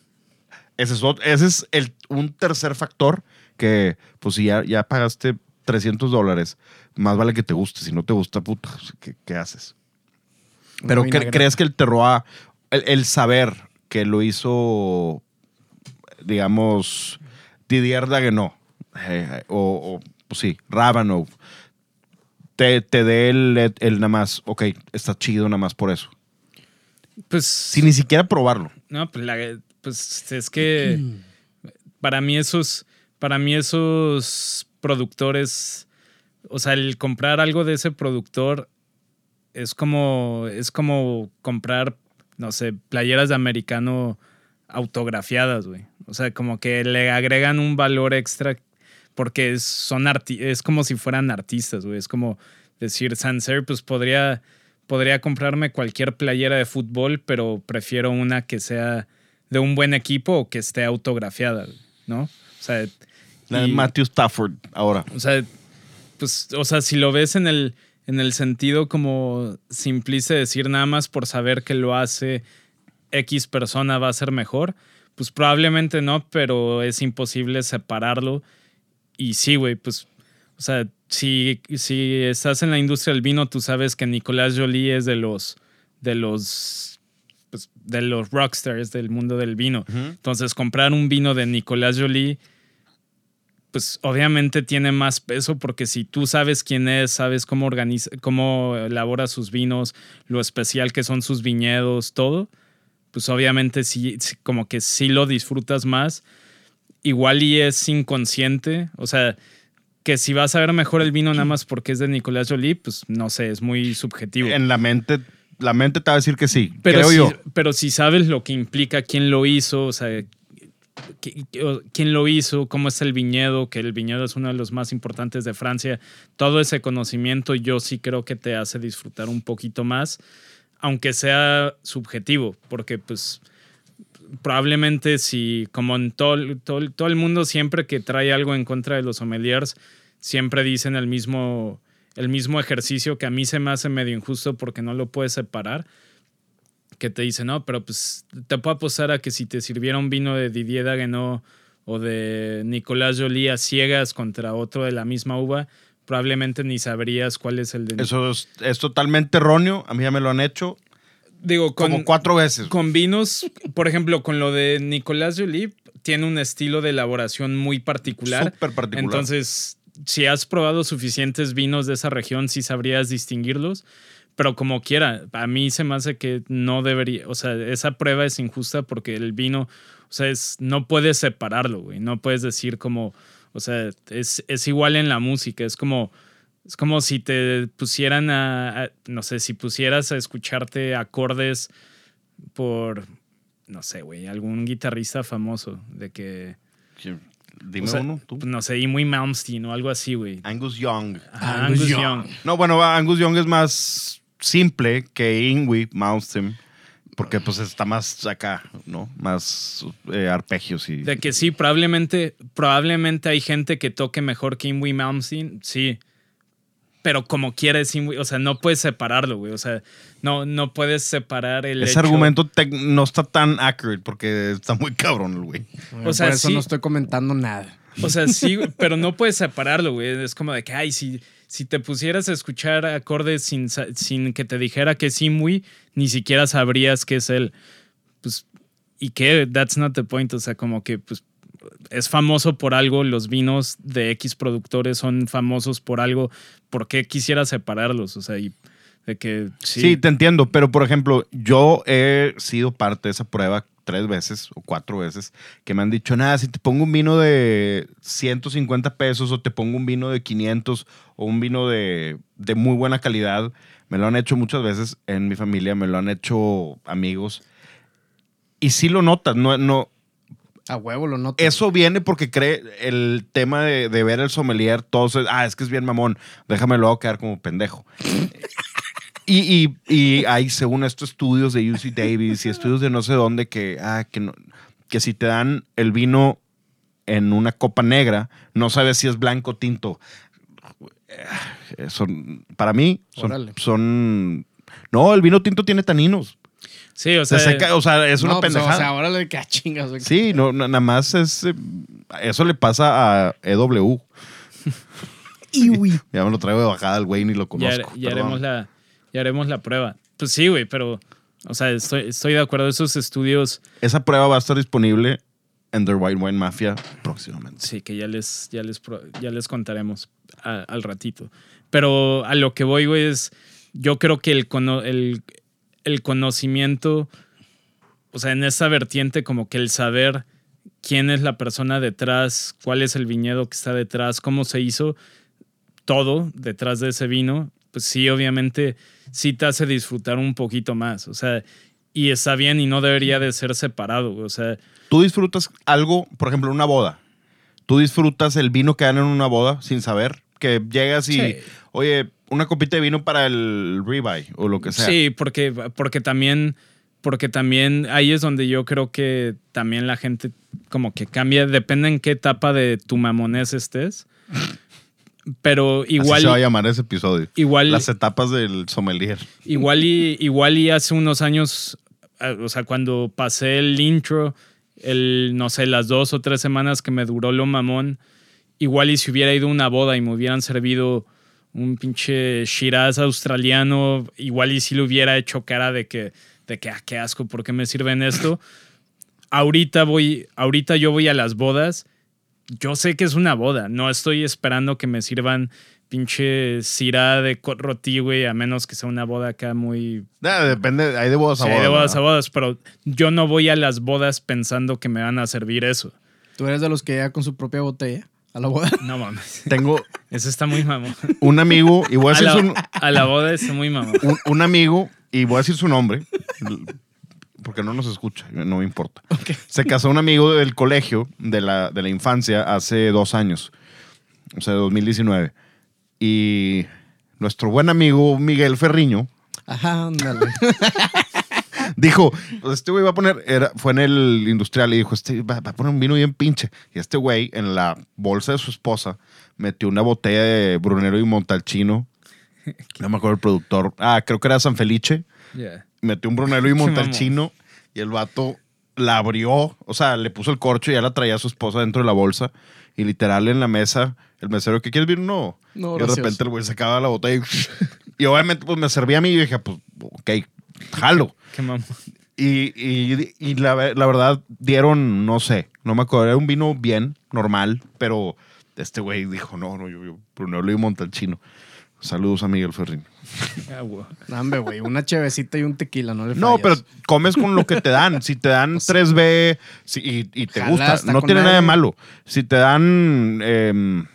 B: Ese es, ese es el, un tercer factor que, pues si ya, ya pagaste 300 dólares, más vale que te guste. Si no te gusta, puta, ¿qué, qué haces? Pero ¿cre-
A: vinagreta.
B: ¿crees que el terroir, el, el saber que lo hizo, digamos, Didier Dagenot, eh, o, o, pues sí, Rabanov, te, te dé el, el nada más, ok, está chido nada más por eso?
C: Pues
B: Sin ni siquiera probarlo.
C: No, pues, la- pues es que [CLEARS THROAT] para mí esos, para mí esos productores, o sea, el comprar algo de ese productor es como, es como comprar, no sé, playeras de americano autografiadas, güey. O sea, como que le agregan un valor extra porque son arti- es como si fueran artistas, güey. Es como decir, Sanser, pues podría, podría comprarme cualquier playera de fútbol, pero prefiero una que sea de un buen equipo o que esté autografiada, ¿no? O sea, y-
B: Matthew Stafford ahora.
C: o sea, pues, o sea, si lo ves en el, en el sentido como simplista de decir nada más por saber que lo hace X persona va a ser mejor, pues probablemente no, pero es imposible separarlo. Y sí, güey, pues, o sea, si, si estás en la industria del vino, tú sabes que Nicolás Jolie es de los, de los, pues, de los rockstars del mundo del vino. Entonces, comprar un vino de Nicolás Jolie pues obviamente tiene más peso porque si tú sabes quién es, sabes cómo organiza, cómo elabora sus vinos, lo especial que son sus viñedos, todo, pues obviamente sí, como que sí lo disfrutas más. Igual y es inconsciente, o sea, que si vas a ver mejor el vino nada más porque es de Nicolás Jolie, pues no sé, es muy subjetivo.
B: En la mente, la mente te va a decir que sí.
C: Pero
B: creo
C: si,
B: yo.
C: pero si sabes lo que implica, quién lo hizo, o sea, quién lo hizo, cómo es el viñedo, que el viñedo es uno de los más importantes de Francia, todo ese conocimiento yo sí creo que te hace disfrutar un poquito más, aunque sea subjetivo, porque pues probablemente si, como en todo, todo, todo el mundo siempre que trae algo en contra de los sommeliers, siempre dicen el mismo, el mismo ejercicio que a mí se me hace medio injusto porque no lo puedes separar que te dice, no, pero pues te puedo apostar a que si te sirviera un vino de Didier Dagenot o de Nicolás Jolie a ciegas contra otro de la misma uva, probablemente ni sabrías cuál es el de
B: Eso es, es totalmente erróneo. A mí ya me lo han hecho
C: Digo, con,
B: como cuatro veces.
C: con vinos, por ejemplo, con lo de Nicolás Jolie, tiene un estilo de elaboración muy particular.
B: Súper particular.
C: Entonces, si has probado suficientes vinos de esa región, sí sabrías distinguirlos. Pero como quiera, a mí se me hace que no debería, o sea, esa prueba es injusta porque el vino, o sea, es, no puedes separarlo, güey. No puedes decir como, o sea, es, es igual en la música, es como, es como si te pusieran a, a- no sé, si pusieras a escucharte acordes por, no sé, güey, algún guitarrista famoso, de que,
B: Dime
C: o sea,
B: uno, tú.
C: no sé, y muy Malmsteen o algo así, güey.
B: Angus Young.
A: Angus Young.
C: Young.
B: No, bueno, Angus Young es más simple que Ingui Malmsteen. Porque pues está más acá, ¿no? Más eh, arpegios y...
C: De que sí, probablemente, probablemente hay gente que toque mejor que Ingui Malmsteen, sí. Pero como quiera es Ingui, o sea, no puedes separarlo, güey. O sea, no, no puedes separar el
B: Ese
C: hecho-
B: argumento no está tan accurate porque está muy cabrón el güey.
C: O sea,
A: Por eso
C: sí.
A: no estoy comentando nada.
C: O sea, sí, pero no puedes separarlo, güey. Es como de que, ay, si, si te pusieras a escuchar acordes sin, sin que te dijera que es Imui, ni siquiera sabrías que es él. Pues, ¿y qué? That's not the point. O sea, como que, pues, es famoso por algo, los vinos de X productores son famosos por algo. ¿Por qué quisiera separarlos? O sea, y de que sí.
B: Sí. te entiendo, pero por ejemplo, yo he sido parte de esa prueba tres veces o cuatro veces que me han dicho, nada, si te pongo un vino de 150 pesos o te pongo un vino de 500 o un vino de, de muy buena calidad, me lo han hecho muchas veces en mi familia, me lo han hecho amigos. Y sí lo notas, no, no,
A: A huevo lo noto.
B: eso viene porque cree el tema de, de ver el sommelier, todo se- ah, es que es bien mamón, déjame luego quedar como pendejo. Y, y, y hay, según estos estudios de UC Davis y estudios de no sé dónde, que, ah, que, no- que si te dan el vino en una copa negra, no sabes si es blanco o tinto. Eh, Son, para mí, son, No, el vino tinto tiene taninos.
C: Sí, o
B: Se
C: sea,
B: seca, o sea, es una
A: No, pues,
B: pendejada.
A: o sea, ahora le que ah, chingas.
B: Sí, no, na- nada más es. eh, eso le pasa a EW. [LAUGHS] [LAUGHS] Ya me lo traigo de bajada el güey ni lo conozco.
C: ya haremos la, ya haremos la prueba. Pues sí, güey, pero, o sea, estoy, estoy de acuerdo. Esos estudios,
B: Esa prueba va a estar disponible en The White Wine Mafia próximamente.
C: sí, que ya les, ya les, ya les contaremos a- al ratito. Pero a lo que voy, güey, es, yo creo que el, cono- el, el conocimiento, o sea, en esa vertiente, como que el saber quién es la persona detrás, cuál es el viñedo que está detrás, cómo se hizo, todo detrás de ese vino, pues sí, obviamente, sí te hace disfrutar un poquito más. O sea, y está bien y no debería de ser separado. O sea,
B: Tú disfrutas algo, por ejemplo, una boda. Tú disfrutas el vino que dan en una boda sin saber. Que llegas y,
C: Sí.
B: oye, una copita de vino para el ribeye o lo que sea.
C: sí, porque, porque también, porque también ahí es donde yo creo que también la gente como que cambia, depende en qué etapa de tu mamonés estés. Pero
B: Así
C: igual,
B: se va a llamar ese episodio.
C: igual,
B: Las etapas del sommelier.
C: Igual y, igual y hace unos años, eh, o sea, cuando pasé el intro, el, no sé, las dos o tres semanas que me duró lo mamón, igual y si hubiera ido a una boda y me hubieran servido un pinche Shiraz australiano, igual y si le hubiera hecho cara de que, de que, ah, qué asco, ¿por qué me sirven esto? ahorita voy, ahorita yo voy a las bodas, yo sé que es una boda, no estoy esperando que me sirvan pinche cirá de roti, güey, a menos que sea una boda acá muy...
B: Ah, depende, hay de bodas a
C: Sí,
B: bodas.
C: de bodas a bodas, pero yo no voy a las bodas pensando que me van a servir eso.
A: Tú eres de los que llega con su propia botella a la boda.
C: No mames. [LAUGHS]
B: Tengo [LAUGHS]
C: Eso está muy mamón.
B: un amigo, y voy a
C: A
B: decir
C: la,
B: su,
C: a la boda está muy mamón.
B: un, un amigo, y voy a decir su nombre, porque no nos escucha, no me importa. Se casó un amigo del colegio, de la, de la infancia, hace dos años, o sea, 2019. Y nuestro buen amigo Miguel Ferriño
A: Ajá, ándale. [LAUGHS]
B: dijo, pues este güey va a poner, era, fue en el industrial y dijo, este va, va a poner un vino bien pinche. Y este güey en la bolsa de su esposa metió una botella de Brunero y Montalcino. [LAUGHS] No me acuerdo el productor. Ah, creo que era San Felice.
C: Yeah.
B: Metió un Brunello y
C: Qué
B: Montalcino y el vato la abrió, o sea, le puso el corcho y ya la traía a su esposa dentro de la bolsa y literal en la mesa, el mesero, ¿qué quieres vino? No.
A: No,
B: y de
A: gracias.
B: repente el güey sacaba la botella y, [LAUGHS] y obviamente pues me servía a mí y dije, pues, ok, jalo.
C: Qué mamón.
B: Y, y- y la, la verdad dieron, no sé, no me acuerdo, era un vino bien, normal, pero este güey dijo, no, no, yo, yo Brunello y Montalcino. Saludos a Miguel Ferrín.
C: Ah, güey.
A: Una chevecita y un tequila, no le
B: No, pero comes con lo que te dan. Si te dan 3B si- y, y te gusta, no tiene nada de malo. Si te dan eh,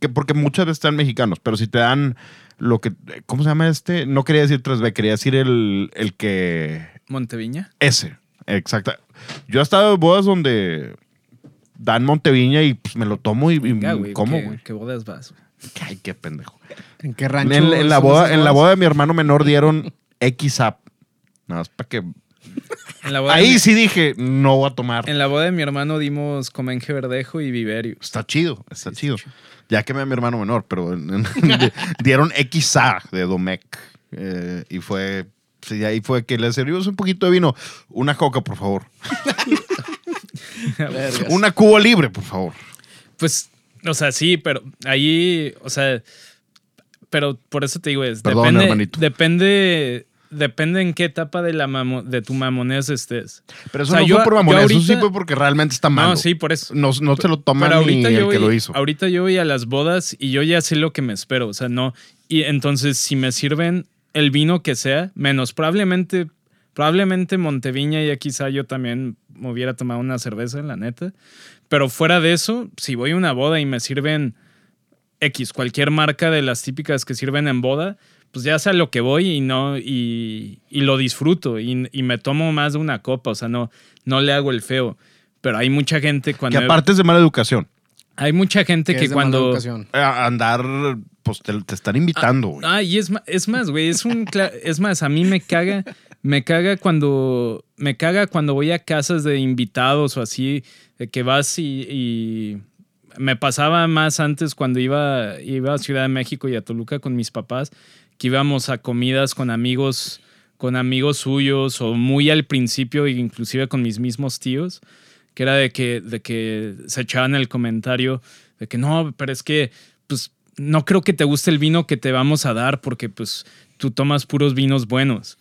B: que porque muchas veces están mexicanos, pero si te dan lo que. ¿Cómo se llama este? No quería decir 3B, quería decir el, el que.
C: Monteviña.
B: Ese, exacto. Yo he estado en bodas donde dan Monteviña y pues, me lo tomo y, y
C: Venga,
B: como,
C: ¿qué,
B: güey.
C: qué bodas vas? [LAUGHS]
B: Ay, qué pendejo.
A: ¿En qué rancho?
B: En, en la boda, en la boda de mi hermano menor dieron XAP. Nada más para que
C: En la boda de
B: Ahí
C: mi-
B: sí dije, no voy a tomar.
C: En la boda de mi hermano dimos Comenje Verdejo y Viverio.
B: Está chido, está chido. Ya que me mi hermano menor, pero [LAUGHS] dieron XA de Domec. eh, y fue, sí, ahí fue que le servimos un poquito de vino. Una coca, por favor. [LAUGHS] Una Cuba libre, por favor.
C: Pues, o sea, sí, pero ahí, o sea, pero por eso te digo, es,
B: Perdón,
C: depende,
B: hermanito.
C: depende, depende en qué etapa de, la mamo- de tu mamonés estés.
B: Pero eso
C: O sea,
B: no
C: yo-
B: fue por mamón, eso sí fue porque realmente está malo.
C: No, sí, por eso.
B: No, no se lo toma
C: Pero
B: ni el
C: yo,
B: que
C: voy,
B: lo hizo.
C: ahorita yo voy a las bodas y yo ya sé lo que me espero, o sea, no. Y entonces, si me sirven el vino que sea, menos probablemente, probablemente Monteviña ya quizá yo también me hubiera tomado una cerveza, la neta. Pero fuera de eso, si voy a una boda y me sirven X, cualquier marca de las típicas que sirven en boda, pues ya sé a lo que voy y no, y, y lo disfruto y, y me tomo más de una copa, o sea, no, no le hago el feo. Pero hay mucha gente
B: Que
C: cuando...
B: aparte es de mala educación.
C: Hay mucha gente
A: Que
C: que,
A: es de mala
C: cuando...
A: educación.
B: Andar, pues te, te están invitando, güey.
C: Ah, y es, es más, güey, es un... Es más, a mí me caga, me caga cuando... Me caga cuando voy a casas de invitados o así, de que vas y... y me pasaba más antes cuando iba, iba a Ciudad de México y a Toluca con mis papás, que íbamos a comidas con amigos, con amigos suyos o muy al principio, inclusive con mis mismos tíos, que era de que, de que se echaban el comentario de que no, pero es que, pues, no creo que te guste el vino que te vamos a dar porque, pues, tú tomas puros vinos buenos.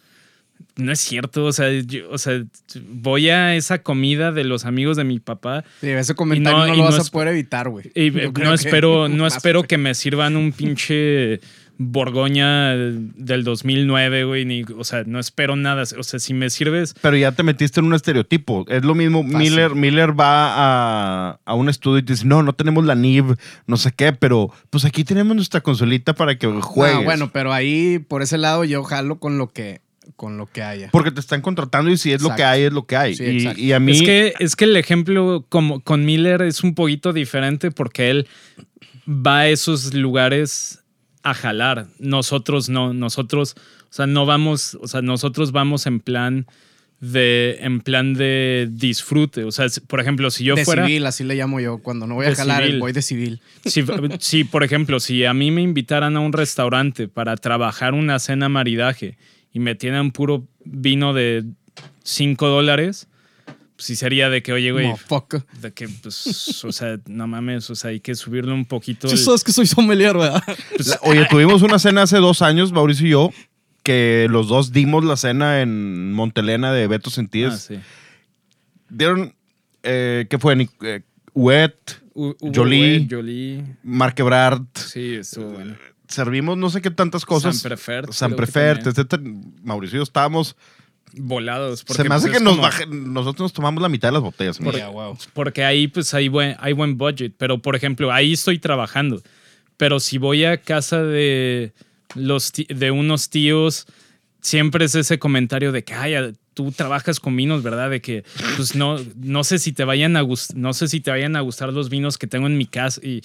C: No es cierto, o sea, yo- o sea, voy a esa comida de los amigos de mi papá
A: Sí, ese comentario
C: no-
A: lo
C: no
A: vas
C: es-
A: a poder evitar, güey. [LAUGHS]
C: no
A: creo que-
C: espero, [LAUGHS] no
A: más,
C: espero que me sirvan un pinche Borgoña del 2009, güey, ni, o sea, no espero nada, o sea, si me sirves
B: Pero ya te metiste en un estereotipo. Es lo mismo. Miller, Miller va a, a un estudio y te dice: No, no tenemos la NIV, no sé qué, pero pues aquí tenemos nuestra consolita para que juegues.
A: No, bueno, pero ahí por ese lado yo jalo con lo que con lo que haya.
B: Porque te están contratando y si es lo que hay, es lo que hay.
A: Sí,
B: y,
A: exacto.
B: y a mí.
C: Es que, es que el ejemplo como, con Miller es un poquito diferente porque él va a esos lugares a jalar. Nosotros no, nosotros, o sea, no vamos, o sea, nosotros vamos en plan de, en plan de disfrute. O sea, por ejemplo, si yo
A: de
C: fuera...
A: civil, así le llamo yo. Cuando no voy a jalar,
C: civil.
A: voy de civil.
C: Si, si, por ejemplo, si a mí me invitaran a un restaurante para trabajar una cena maridaje y me tienen puro vino de 5 dólares, pues sí sería de que, oye, güey, de que, pues, o sea, no mames, o sea, hay que subirle un poquito.
A: Tú
C: el-
A: sabes que soy sommelier, ¿verdad?
B: La- Oye, tuvimos una cena hace dos años, Mauricio y yo, que los dos dimos la cena en Montelena de Beto Sentíes.
C: Ah, sí.
B: Dieron, eh, ¿qué fue? Eh, Wet, Jolie.
C: güey, Jolie.
B: Marc Ebrard.
C: Sí, estuvo bueno.
B: Servimos no sé qué tantas cosas.
C: San Prefert,
B: San Prefert, etcétera. Mauricio estábamos.
C: Volados.
B: se me hace
C: pues,
B: que nos
C: como-
B: baje- nosotros nos tomamos la mitad de las botellas.
A: Sí, a huevo.
C: Porque ahí pues hay buen, hay buen budget. Pero por ejemplo, ahí estoy trabajando. Pero si voy a casa de, los de unos tíos, siempre es ese comentario de que, ay, tú trabajas con vinos, ¿verdad? De que, pues no, no sé si te vayan a gust- no sé si te vayan a gustar los vinos que tengo en mi casa. Y,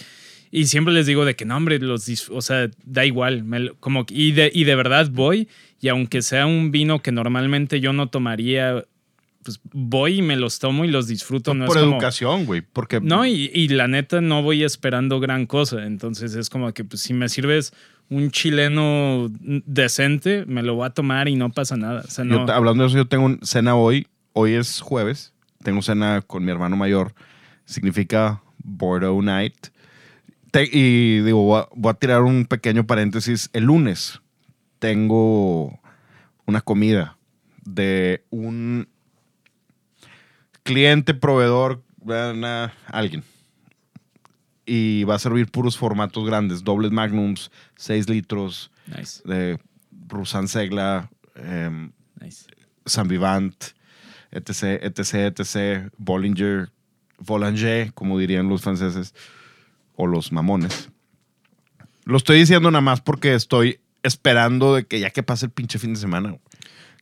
C: y siempre les digo de que no, hombre, los o sea, da igual. me como, y, de, y de verdad voy. Y aunque sea un vino que normalmente yo no tomaría, pues voy y me los tomo y los disfruto. No
B: Por
C: es como-
B: educación, güey. Porque
C: no, y, y la neta no voy esperando gran cosa. Entonces es como que pues, si me sirves un chileno decente, me lo voy a tomar y no pasa nada. O sea,
B: yo
C: no.
B: te- hablando de eso, yo tengo un- cena hoy. Hoy es jueves. Tengo cena con mi hermano mayor. Significa Bordeaux Night. Te- y digo, voy a, voy a tirar un pequeño paréntesis. El lunes tengo una comida de un cliente, proveedor, una- alguien. Y va a servir puros formatos grandes, dobles magnums, 6 litros,
C: Nice,
B: de Rusan Segla, em,
C: nice.
B: San Vivant, etc., etc., etc., Bollinger, Volanger, como dirían los franceses, o los mamones. Lo estoy diciendo nada más porque estoy esperando de que ya que pase el pinche fin de semana.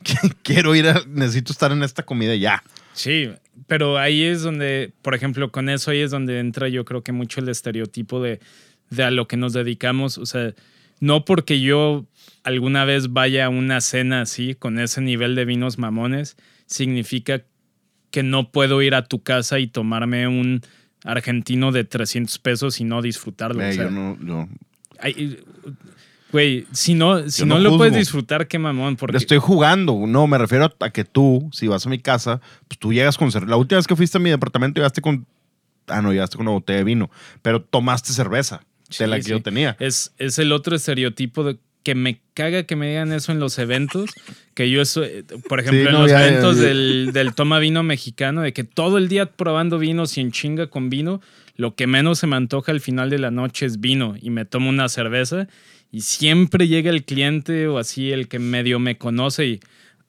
B: [LAUGHS] Quiero ir a, necesito estar en esta comida ya.
C: Sí, pero ahí es donde, por ejemplo, con eso ahí es donde entra yo creo que mucho el estereotipo de, de a lo que nos dedicamos. O sea, no porque yo alguna vez vaya a una cena así, con ese nivel de vinos mamones, significa que no puedo ir a tu casa y tomarme un argentino de 300 pesos y no disfrutarlo.
B: Eh,
C: o sea,
B: yo no, yo-
C: hay- Güey, si no, si
B: Yo
C: no,
B: no
C: lo puedes disfrutar, qué mamón. Porque
B: Estoy jugando. No, me refiero a que tú, si vas a mi casa, pues tú llegas con cerveza. La última vez que fuiste a mi departamento llegaste con... Ah, no, llegaste con una botella de vino. Pero tomaste cerveza de la que
C: sí.
B: yo tenía.
C: Es, es el otro estereotipo de que me caga que me digan eso en los eventos. Que yo, eso, eh, por ejemplo,
B: Sí,
C: en los
B: ya,
C: eventos
B: ya.
C: Del, del toma vino mexicano, de que todo el día probando vinos y en chinga con vino, lo que menos se me antoja al final de la noche es vino y me tomo una cerveza. Y siempre llega el cliente o así, el que medio me conoce y,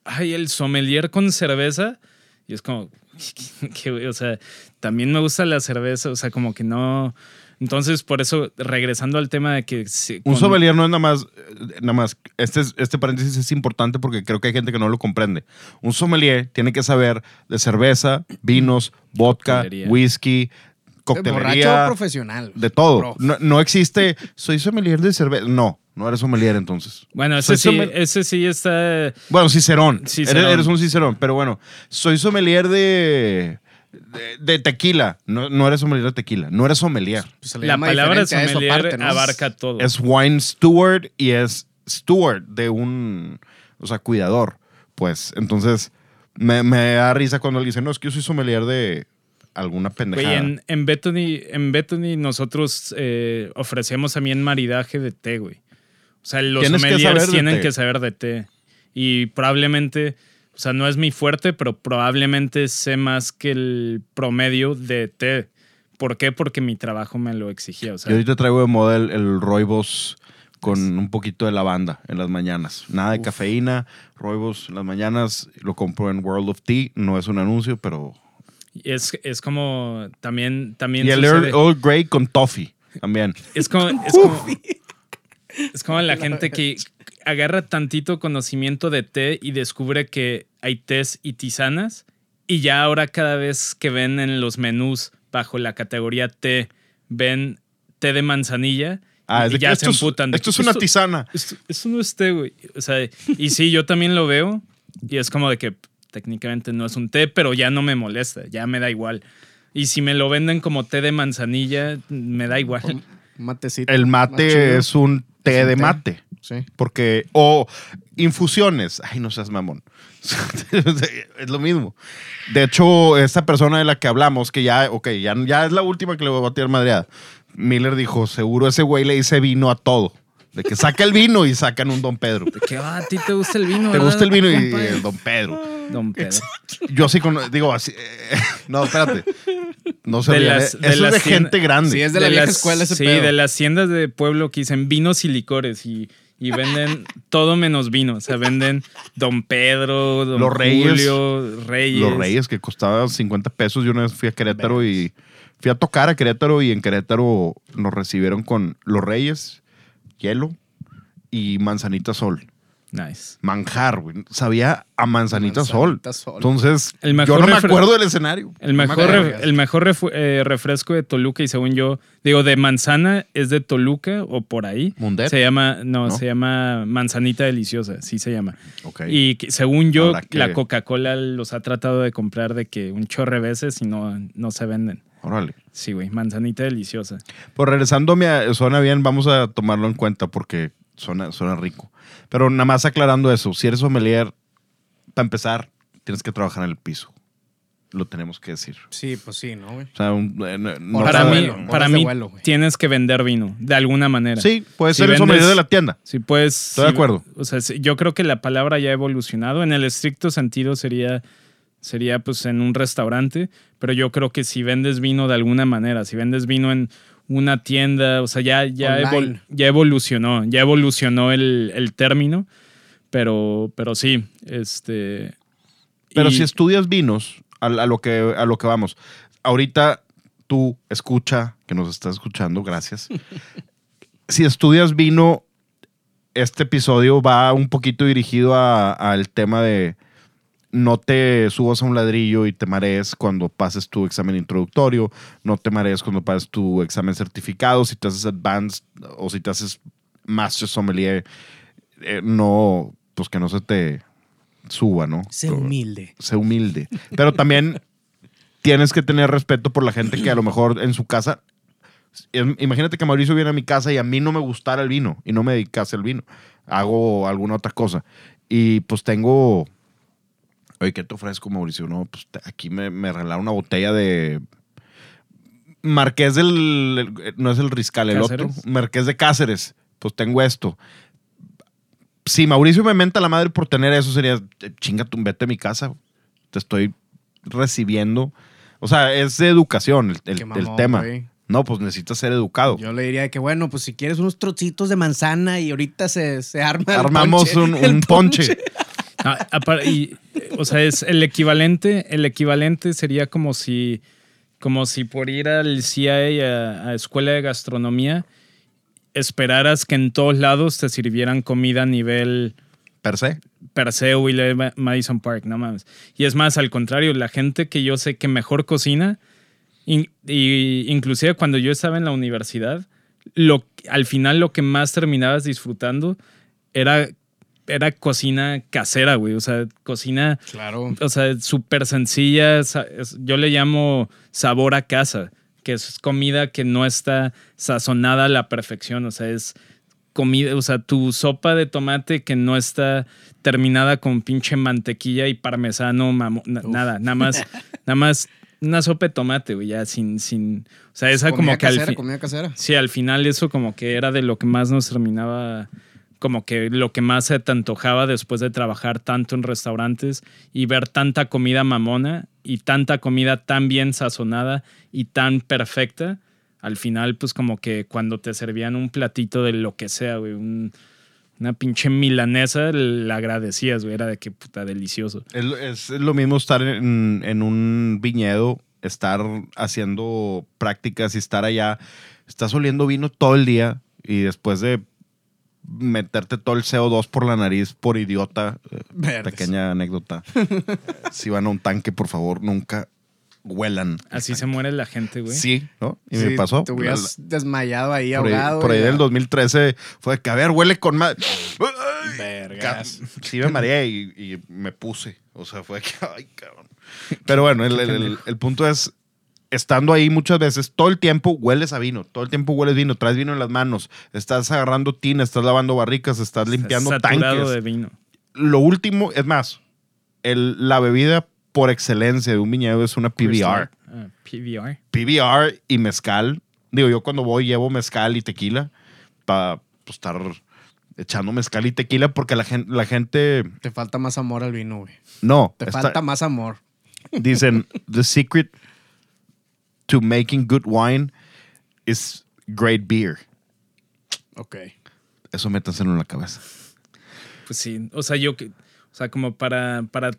C: ay, el sommelier con cerveza. Y es como, [LAUGHS] que, o sea, también me gusta la cerveza, o sea, como que no. Entonces, por eso, regresando al tema de que. si-
B: Un
C: con-
B: sommelier no es nada más, eh, nada más. Este, es- este paréntesis es importante porque creo que hay gente que no lo comprende. Un sommelier tiene que saber de cerveza, vinos, vodka,
C: Coctelería.
B: whisky,
A: Borracho
B: coctelería,
A: profesional.
B: de todo. No, no existe, soy sommelier de cerveza. No, no eres sommelier entonces.
C: Bueno, ese
B: Soy
C: sí, ese sí está.
B: Bueno, cicerón.
C: Cicerón.
B: Eres, eres un cicerón, pero bueno, soy sommelier de, de, de tequila. No, no eres sommelier de tequila, no eres sommelier.
A: Pues le
C: La palabra sommelier
A: aparte, ¿no?
C: abarca todo.
B: Es wine steward y es steward de un, o sea, cuidador. Pues, entonces, me, me da risa cuando le dicen, no, es que yo soy sommelier de alguna
C: Güey,
B: pendejada.
C: en, en Bethany, en Bethany nosotros eh, ofrecemos también maridaje de té, güey. O sea, los
B: que
C: sommeliers tienen
B: té.
C: que saber de té. Y probablemente, o sea, no es mi fuerte, pero probablemente sé más que el promedio de té. ¿Por qué? Porque mi trabajo me lo exigía. O sea,
B: Yo ahorita traigo de moda el, el Roibos con un poquito de lavanda en las mañanas. Nada de cafeína, Roibos en las mañanas. Lo compro en World of Tea. No es un anuncio, pero...
C: es, es como también, también
B: Y el
C: sucede-
B: Earl, Earl Grey con toffee también.
C: Es como, es como, es como la [LAUGHS] gente que agarra tantito conocimiento de té y descubre que hay tés y tisanas y ya ahora cada vez que ven en los menús bajo la categoría té, ven té de manzanilla
B: Ah, es
C: y
B: de que
C: ya
B: esto
C: se
B: es-
C: emputan.
B: esto es una tisana.
C: Esto, esto no es té, güey. O sea, y sí, yo también lo veo y es como de que técnicamente no es un té, pero ya no me molesta, ya me da igual. Y si me lo venden como té de manzanilla, me da igual.
A: Matecito.
B: El mate es un té
A: Es un
B: de
A: té.
B: mate.
A: Sí.
B: Porque, o infusiones. Ay, no seas mamón. [LAUGHS] es lo mismo. De hecho, esta persona de la que hablamos, que ya, ok, ya, ya es la última que le voy a tirar madreada. Miller dijo, seguro ese güey le dice vino a todo. De que saca el vino y sacan un Don Pedro.
C: Que ah, a ti te gusta el vino.
B: ¿Te
C: ¿verdad,
B: gusta el vino? Y el Don Pedro.
C: Don Pedro.
B: Yo sí con, digo así. eh, [LAUGHS] no, espérate. No se
C: De las-
B: eh.
C: de
B: Eso es
C: las
B: de gente grande.
A: Sí, es de la vieja escuela ese
C: Sí,
A: pedo.
C: de las tiendas de pueblo que dicen vinos y licores y, y venden todo menos vino. O sea, venden Don Pedro, Don
B: Los Reyes.
C: Julio, Reyes.
B: Los Reyes, que costaba 50 pesos. Yo una vez fui a Querétaro y fui a tocar a Querétaro y en Querétaro nos recibieron con Los Reyes, hielo y manzanita sol.
C: Nice.
B: Manjar, güey. Sabía a manzanita,
A: Manzanita
B: sol.
A: sol.
B: Entonces,
C: El mejor
B: yo no me acuerdo del escenario.
C: El
A: No me
C: mejor, el refu- eh, refresco de Toluca, y según yo, digo, de manzana es de Toluca o por ahí.
B: Mundet.
C: Se llama, no,
B: ¿No?
C: se llama manzanita deliciosa, sí se llama.
B: Ok.
C: Y que, según yo,
B: que-
C: la Coca-Cola los ha tratado de comprar de que un chorre veces y no, no se venden.
B: Órale.
C: Sí, güey, manzanita deliciosa.
B: Pues regresando a mi suena bien, vamos a tomarlo en cuenta porque suena, suena rico. Pero nada más aclarando eso, si eres sommelier, para empezar, tienes que trabajar en el piso. Lo tenemos que decir.
A: Sí, pues sí, ¿no, güey?
B: O sea, un- eh, no-
C: para
B: sabe-
C: mí,
A: vuelo,
C: para
A: horas de
C: mí
A: vuelo, güey.
C: tienes que vender vino, de alguna manera.
B: Sí, puede
C: Si
B: ser el
C: vendes-
B: sommelier de la tienda.
C: Sí, pues.
B: Estoy de acuerdo.
C: O sea, sí, yo creo que la palabra ya ha evolucionado. En el estricto sentido sería, sería pues en un restaurante, pero yo creo que si vendes vino de alguna manera, si vendes vino en una tienda, o sea, ya, ya, evol- ya evolucionó, ya evolucionó el, el término, pero, pero sí, este...
B: Pero
C: y-
B: si estudias vinos, a, a lo que, a lo que vamos, ahorita tú escucha, que nos estás escuchando, gracias. [LAUGHS] si estudias vino, este episodio va un poquito dirigido a- al tema de no te subas a un ladrillo y te marees cuando pases tu examen introductorio, no te marees cuando pases tu examen certificado, si te haces advanced o si te haces master sommelier, eh, no, pues que no se te suba, ¿no?
A: Sé humilde.
B: sé humilde. Pero también tienes que tener respeto por la gente que a lo mejor en su casa Im- Imagínate que Mauricio viene a mi casa y a mí no me gustara el vino y no me dedicase al vino. Hago alguna otra cosa. Y pues tengo. Oye, ¿qué te ofrezco, Mauricio? No, pues aquí me, me regalaron una botella de. Marqués del. No es el Riscal, el otro.
C: ¿Cáceres?
B: Marqués de Cáceres. Pues tengo esto. Si Mauricio me menta la madre por tener eso, sería chinga tú, vete a mi casa. Te estoy recibiendo. O sea, es de educación el, el- el tema.
A: güey.
B: No, pues necesitas ser educado.
A: Yo le diría que, bueno, pues si quieres unos trocitos de manzana y ahorita se, se arma. el
B: Armamos
A: ponche,
B: un,
A: el
B: un ponche.
C: Ah, y, eh, o sea, es el equivalente, el equivalente sería como si, como si por ir al CIA a, a escuela de gastronomía esperaras que en todos lados te sirvieran comida a nivel
B: Per se.
C: Perseo y la Ma- Madison Park, no mames. Y es más, al contrario, la gente que yo sé que mejor cocina, in- y inclusive cuando yo estaba en la universidad, lo, al final lo que más terminabas disfrutando era, era cocina casera, güey. O sea, cocina,
A: Claro.
C: o sea, súper sencilla. Yo le llamo sabor a casa, que es comida que no está sazonada a la perfección. O sea, es comida, o sea, tu sopa de tomate que no está terminada con pinche mantequilla y parmesano, mamo- na- nada, nada más, [LAUGHS] nada más una sopa de tomate, güey, ya sin, sin, o sea, esa
A: comida
C: como que al
A: casera, comida casera.
C: Sí, al final eso como que era de lo que más nos terminaba, como que lo que más se te antojaba después de trabajar tanto en restaurantes y ver tanta comida mamona y tanta comida tan bien sazonada y tan perfecta. Al final, pues como que cuando te servían un platito de lo que sea, güey, un- una pinche milanesa, la agradecías, güey, era de que puta delicioso.
B: Es lo mismo estar en, en un viñedo, estar haciendo prácticas y estar allá. Estás oliendo vino todo el día y después de meterte todo el CO2 por la nariz por idiota. eh,
A: Verdes.
B: Pequeña anécdota. [LAUGHS] si van a un tanque, por favor, nunca huelan.
C: Así se muere la gente, güey.
B: Sí, ¿no? Y
A: Sí,
B: me pasó.
A: Te hubieras desmayado ahí,
B: por ahí,
A: ahogado.
B: por ahí del
A: ya.
B: 2013 fue de que, a ver, huele con más.
A: Vergas.
B: Sí me mareé y, y me puse. O sea, fue que, ay, cabrón. Pero bueno, el, el- el- el punto es, estando ahí muchas veces, todo el tiempo hueles a vino, todo el tiempo hueles vino, traes vino en las manos, estás agarrando tina, estás lavando barricas, estás limpiando
C: Saturado
B: tanques.
C: de vino.
B: Lo último, es más, el- la bebida por excelencia de un viñedo es una PBR.
C: PBR.
B: PBR y mezcal. Digo, yo cuando voy llevo mezcal y tequila para estar echando mezcal y tequila porque la gente, la gente
A: Te falta más amor al vino, güey.
B: no,
A: Te
B: está-
A: falta más amor.
B: dicen the secret to making good wine is great beer.
A: Ok.
B: Eso métanselo en la cabeza.
C: Pues sí, o sea, yo que, o sea, como para, para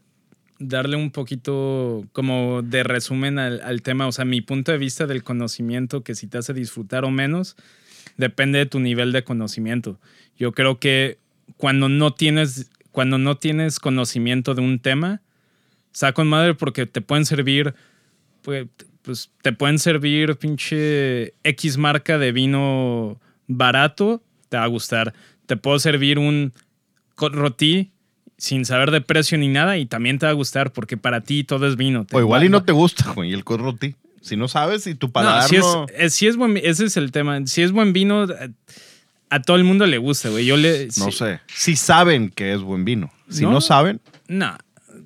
C: darle un poquito como de resumen al, al tema, o sea, mi punto de vista del conocimiento, que si te hace disfrutar o menos, depende de tu nivel de conocimiento. Yo creo que cuando no tienes, cuando no tienes conocimiento de un tema, está con madre porque te pueden servir, pues, pues te pueden servir pinche X marca de vino barato, te va a gustar. Te puedo servir un cot roti sin saber de precio ni nada y también te va a gustar porque para ti todo es vino. Te
B: O igual
C: va-
B: y no te gusta, güey, el corroti. Si no sabes y tu
C: no,
B: paladar
C: si es,
B: no...
C: es- si es buen, ese es el tema. Si es buen vino, a, a todo el mundo le gusta, güey. Yo le.
B: No
C: si-
B: sé. Si saben que es buen vino. Si
C: No.
B: no, saben,
C: No,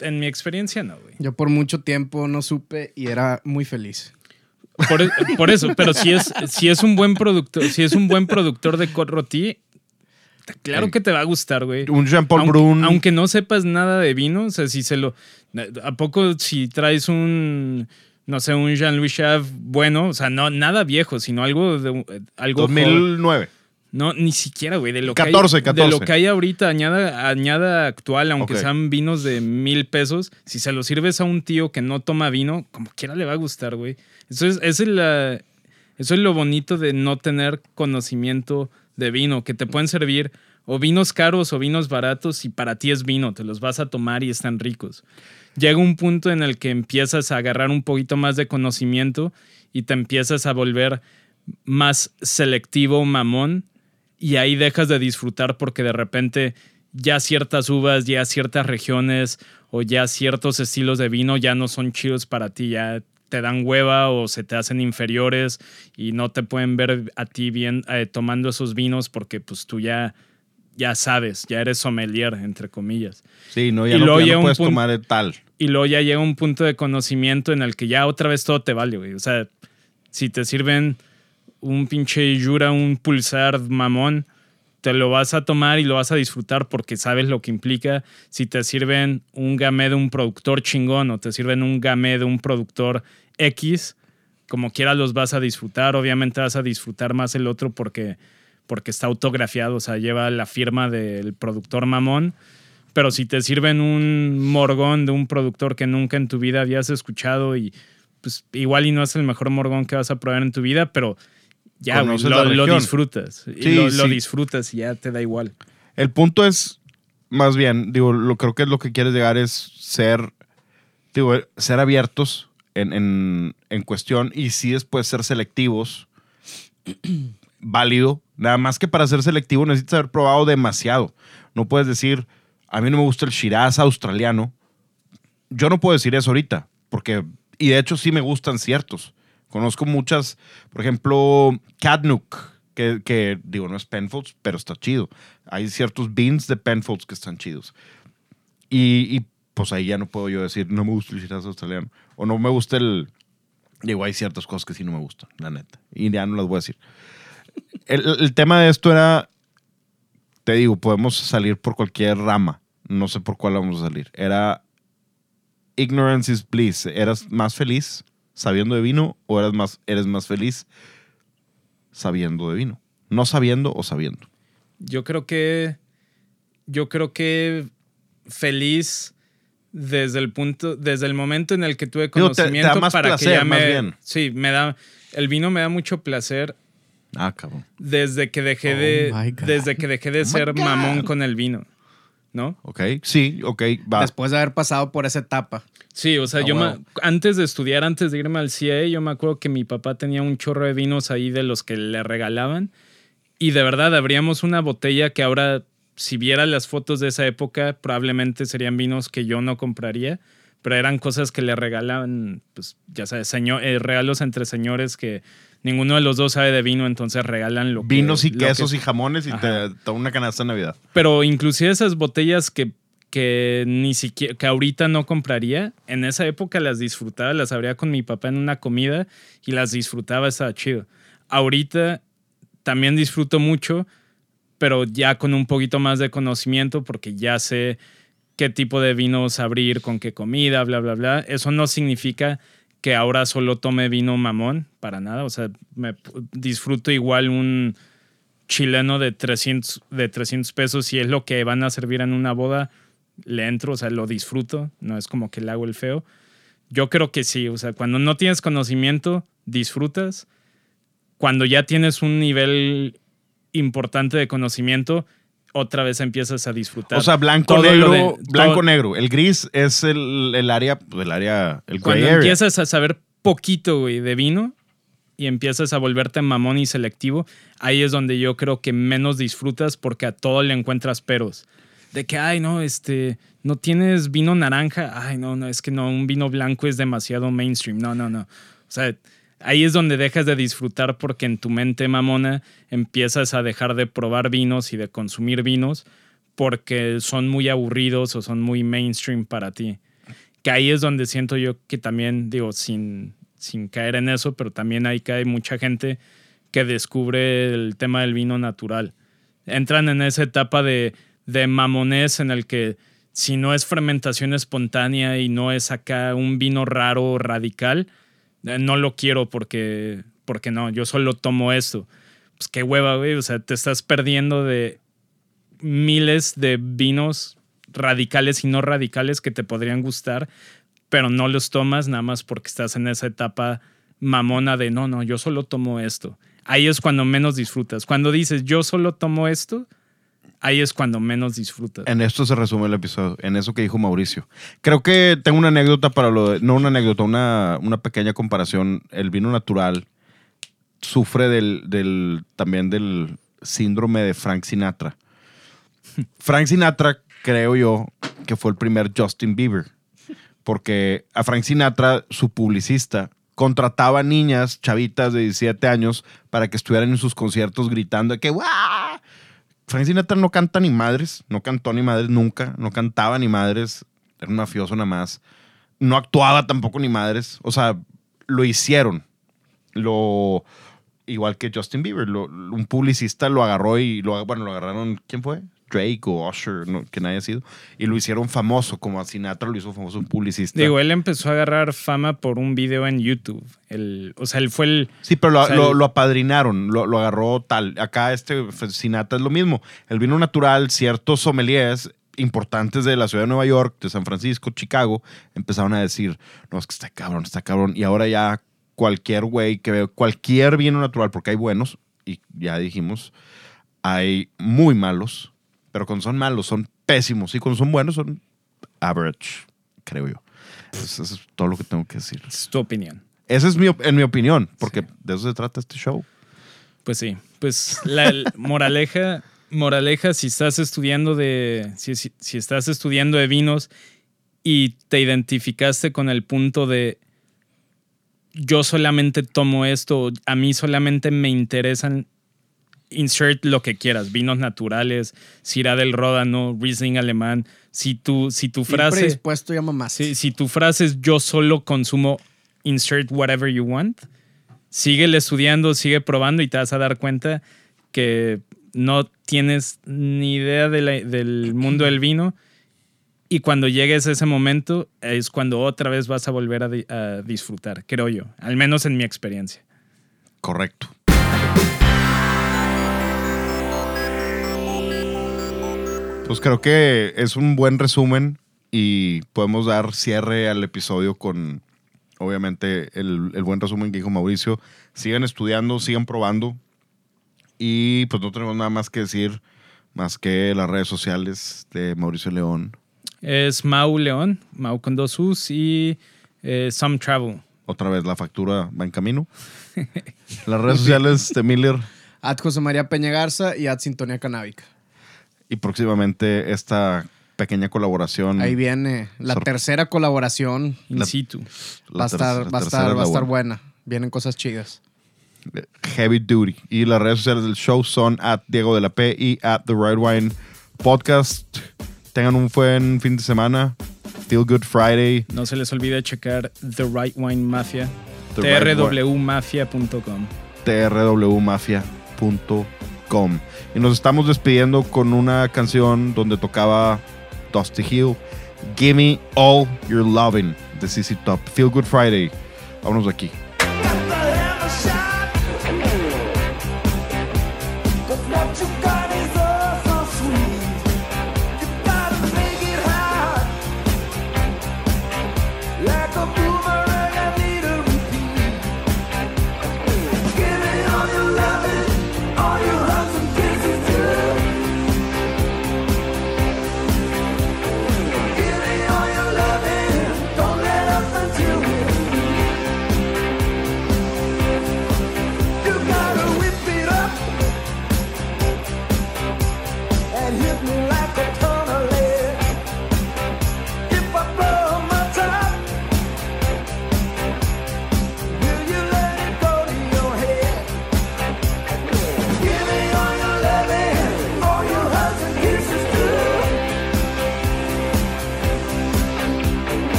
C: en mi experiencia no, güey.
A: Yo por mucho tiempo no supe y era muy feliz.
C: Por, e, por eso, pero si es, si es un buen productor, si es un buen productor de cot roti, claro que te va a gustar, güey.
B: un Jean-Paul
C: aunque,
B: Brun...
C: aunque no sepas nada de vino, o sea, si se lo. ¿A poco si traes un. No sé, un Jean-Louis Chave bueno, o sea, no nada viejo, sino algo de algo joven.
B: 2009.
C: No, ni siquiera, güey. De lo que
B: 14,
C: hay,
B: 14.
C: De lo que hay ahorita, añada, añada actual, aunque sean vinos de mil pesos, si se lo sirves a un tío que no toma vino, como quiera le va a gustar, güey. Eso es, eso es lo bonito de no tener conocimiento de vino, que te pueden servir o vinos caros o vinos baratos y para ti es vino, te los vas a tomar y están ricos. Llega un punto en el que empiezas a agarrar un poquito más de conocimiento y te empiezas a volver más selectivo, mamón, y ahí dejas de disfrutar porque de repente ya ciertas uvas, ya ciertas regiones o ya ciertos estilos de vino ya no son chidos para ti, ya te dan hueva o se te hacen inferiores y no te pueden ver a ti bien eh, tomando esos vinos porque pues tú ya, ya sabes, ya eres sommelier, entre comillas.
B: Sí, no, ya
C: Y
B: no,
C: luego
B: ya no
C: llega un
B: puedes
C: punto-
B: tomar el tal.
C: Y luego ya llega un punto de conocimiento en el que ya otra vez todo te vale, güey. O sea, si te sirven un pinche Yura, un pulsar mamón, te lo vas a tomar y lo vas a disfrutar porque sabes lo que implica. Si te sirven un gamé de un productor chingón o te sirven un gamé de un productor X, como quiera los vas a disfrutar. Obviamente vas a disfrutar más el otro porque, porque está autografiado, o sea, lleva la firma del productor mamón. Pero si te sirven un morgón de un productor que nunca en tu vida habías escuchado y pues igual y no es el mejor morgón que vas a probar en tu vida, pero ya güey, lo, disfrutas.
B: Sí,
C: lo, lo
B: sí.
C: disfrutas y ya te da igual.
B: El punto es, más bien, digo, lo creo que lo que quieres llegar es ser, digo, ser abiertos en, en, en cuestión y sí después ser selectivos. [CLEARS THROAT] Válido. Nada más que para ser selectivo necesitas haber probado demasiado. No puedes decir, a mí no me gusta el Shiraz australiano. Yo no puedo decir eso ahorita, porque, y de hecho sí me gustan ciertos. Conozco muchas, por ejemplo, Cadnook, que, que digo, no es Penfolds, pero está chido. Hay ciertos beans de Penfolds que están chidos. Y, y, pues ahí ya no puedo yo decir, no me gusta el Shiraz australiano. O no me gusta el... Digo, hay ciertas cosas que sí no me gustan, la neta. Y ya no las voy a decir. El, el tema de esto era, te digo, podemos salir por cualquier rama. No sé por cuál vamos a salir. Era ignorance is bliss. ¿Eras más feliz sabiendo de vino o eras más, eres más feliz sabiendo de vino? No sabiendo o sabiendo.
C: Yo creo que. Yo creo que feliz desde el punto, desde el momento en el que tuve
B: Digo, te- te da
C: conocimiento
B: más
C: para
B: placer,
C: que ya
B: más
C: me.
B: bien.
C: Sí, me da. El vino me da mucho placer
B: Ah, cabrón.
C: desde que dejé
A: Oh
C: de. Desde que dejé de
B: Oh
C: ser mamón con el vino. ¿No?
B: Ok, sí, ok, va.
A: Después de haber pasado por esa etapa.
C: Sí, o sea,
B: Ah,
C: yo me- antes de estudiar, antes de irme al CIE, yo me acuerdo que mi papá tenía un chorro de vinos ahí de los que le regalaban. Y de verdad, abríamos una botella que ahora, si viera las fotos de esa época, probablemente serían vinos que yo no compraría. Pero eran cosas que le regalaban, pues ya sabes, señor, eh, regalos entre señores que ninguno de los dos sabe de vino, entonces regalan lo que-
B: Vinos y
C: lo que-
B: quesos y jamones y
C: Ajá.
B: te, una canasta de Navidad.
C: pero inclusive esas botellas que, que ni siquiera, que ahorita no compraría, en esa época las disfrutaba, las abría con mi papá en una comida y las disfrutaba, estaba chido. Ahorita también disfruto mucho, pero ya con un poquito más de conocimiento porque ya sé qué tipo de vinos abrir, con qué comida, bla, bla, bla. Eso no significa que ahora solo tome vino mamón, para nada. O sea, me disfruto igual un chileno de 300, de 300 pesos si es lo que van a servir en una boda, le entro, o sea, lo disfruto, no es como que le hago el feo. Yo creo que sí, o sea, cuando no tienes conocimiento, disfrutas. Cuando ya tienes un nivel importante de conocimiento, otra vez empiezas a disfrutar.
B: O sea, blanco,
C: Todo
B: negro,
C: de-
B: blanco,
C: todo-
B: negro. El gris es el, el área, el área, el gray
C: Cuando
B: area.
C: empiezas a saber poquito, güey, de vino y empiezas a volverte mamón y selectivo, ahí es donde yo creo que menos disfrutas porque a todo le encuentras peros. De que, ay, no, este, no tienes vino naranja. Ay, no, no, es que no, un vino blanco es demasiado mainstream. No, no, no. O sea, ahí es donde dejas de disfrutar porque en tu mente mamona empiezas a dejar de probar vinos y de consumir vinos porque son muy aburridos o son muy mainstream para ti que ahí es donde siento yo que también, digo, sin, sin caer en eso, pero también ahí cae mucha gente que descubre el tema del vino natural. Entran en esa etapa de, de mamonés en el que si no es fermentación espontánea y no es acá un vino raro, radical, eh, no lo quiero porque, porque no, yo solo tomo esto. Pues qué hueva, güey, o sea, te estás perdiendo de miles de vinos radicales y no radicales que te podrían gustar, pero no los tomas nada más porque estás en esa etapa mamona de no, no, yo solo tomo esto. Ahí es cuando menos disfrutas. Cuando dices yo solo tomo esto, ahí es cuando menos disfrutas.
B: En esto se resume el episodio, en eso que dijo Mauricio. Creo que tengo una anécdota para lo de, no una anécdota, una, una pequeña comparación. El vino natural sufre del, del, también del síndrome de Frank Sinatra. [LAUGHS] Frank Sinatra, creo yo, que fue el primer Justin Bieber. Porque a Frank Sinatra, su publicista, contrataba niñas, chavitas de 17 años, para que estuvieran en sus conciertos gritando de que ¡guau! Frank Sinatra no canta ni madres, no cantó ni madres nunca, no cantaba ni madres, era un mafioso nada más. No actuaba tampoco ni madres, o sea, lo hicieron. Lo igual que Justin Bieber, lo- un publicista lo agarró y bueno, lo agarraron, ¿quién fue? Drake o Usher, no, que nadie haya sido, y lo hicieron famoso, como a Sinatra lo hizo famoso un publicista.
C: Digo, él empezó a agarrar fama por un video en YouTube. El, o sea, él fue el.
B: Sí, pero lo,
C: O sea,
B: lo-
C: el-
B: lo apadrinaron, lo, lo agarró tal. Acá este Sinatra es lo mismo. El vino natural, ciertos sommeliers importantes de la ciudad de Nueva York, de San Francisco, Chicago, empezaron a decir, no, es que está cabrón, está cabrón. Y ahora ya cualquier güey que ve cualquier vino natural, porque hay buenos, y ya dijimos, hay muy malos, pero cuando son malos son pésimos, y cuando son buenos son average, creo yo. Eso es todo lo que tengo que decir.
C: Es tu opinión.
B: Esa es mi, en mi opinión, porque de eso se trata este show.
C: Pues sí. Pues la moraleja, moraleja, si estás estudiando de. Si, si- si estás estudiando de vinos y te identificaste con el punto de yo solamente tomo esto, a mí solamente me interesan. Insert lo que quieras, vinos naturales, Syrah del Ródano, Riesling alemán. Si tu, si tu frase.
A: predispuesto llama más.
C: Sí, si tu frase es yo solo consumo insert whatever you want, síguele estudiando, sigue probando y te vas a dar cuenta que no tienes ni idea de la- del mundo del vino. Y cuando llegues a ese momento es cuando otra vez vas a volver a, di- a disfrutar, creo yo, al menos en mi experiencia.
B: Correcto. Pues creo que es un buen resumen y podemos dar cierre al episodio con, obviamente, el, el buen resumen que dijo Mauricio. Sigan estudiando, sigan probando y pues no tenemos nada más que decir más que las redes sociales de Mauricio León.
C: Es Mau León, Mau con dos U's y eh, Some Travel.
B: Otra vez la factura va en camino. [LAUGHS] Las redes sociales de Miller
A: Ad José María Peña Garza y Ad Sintonía Canábica.
B: Y próximamente esta pequeña colaboración.
A: Ahí viene la
B: Sor-
A: tercera colaboración.
C: In
B: La-
C: situ.
B: la
A: Va a estar, va a estar,
B: es
A: va a estar
B: buena.
A: Vienen cosas chidas.
B: Heavy Duty. Y las redes sociales del show son at Diego de la P y at The Right Wine Podcast. Tengan un buen fin de semana. Feel Good Friday.
C: No se les olvide checar The Right Wine Mafia,
B: Right trwmafia.com. Y nos estamos despidiendo con una canción donde tocaba Dusty Hill. Gimme All Your Loving de CC Top. Feel Good Friday. Vámonos de aquí.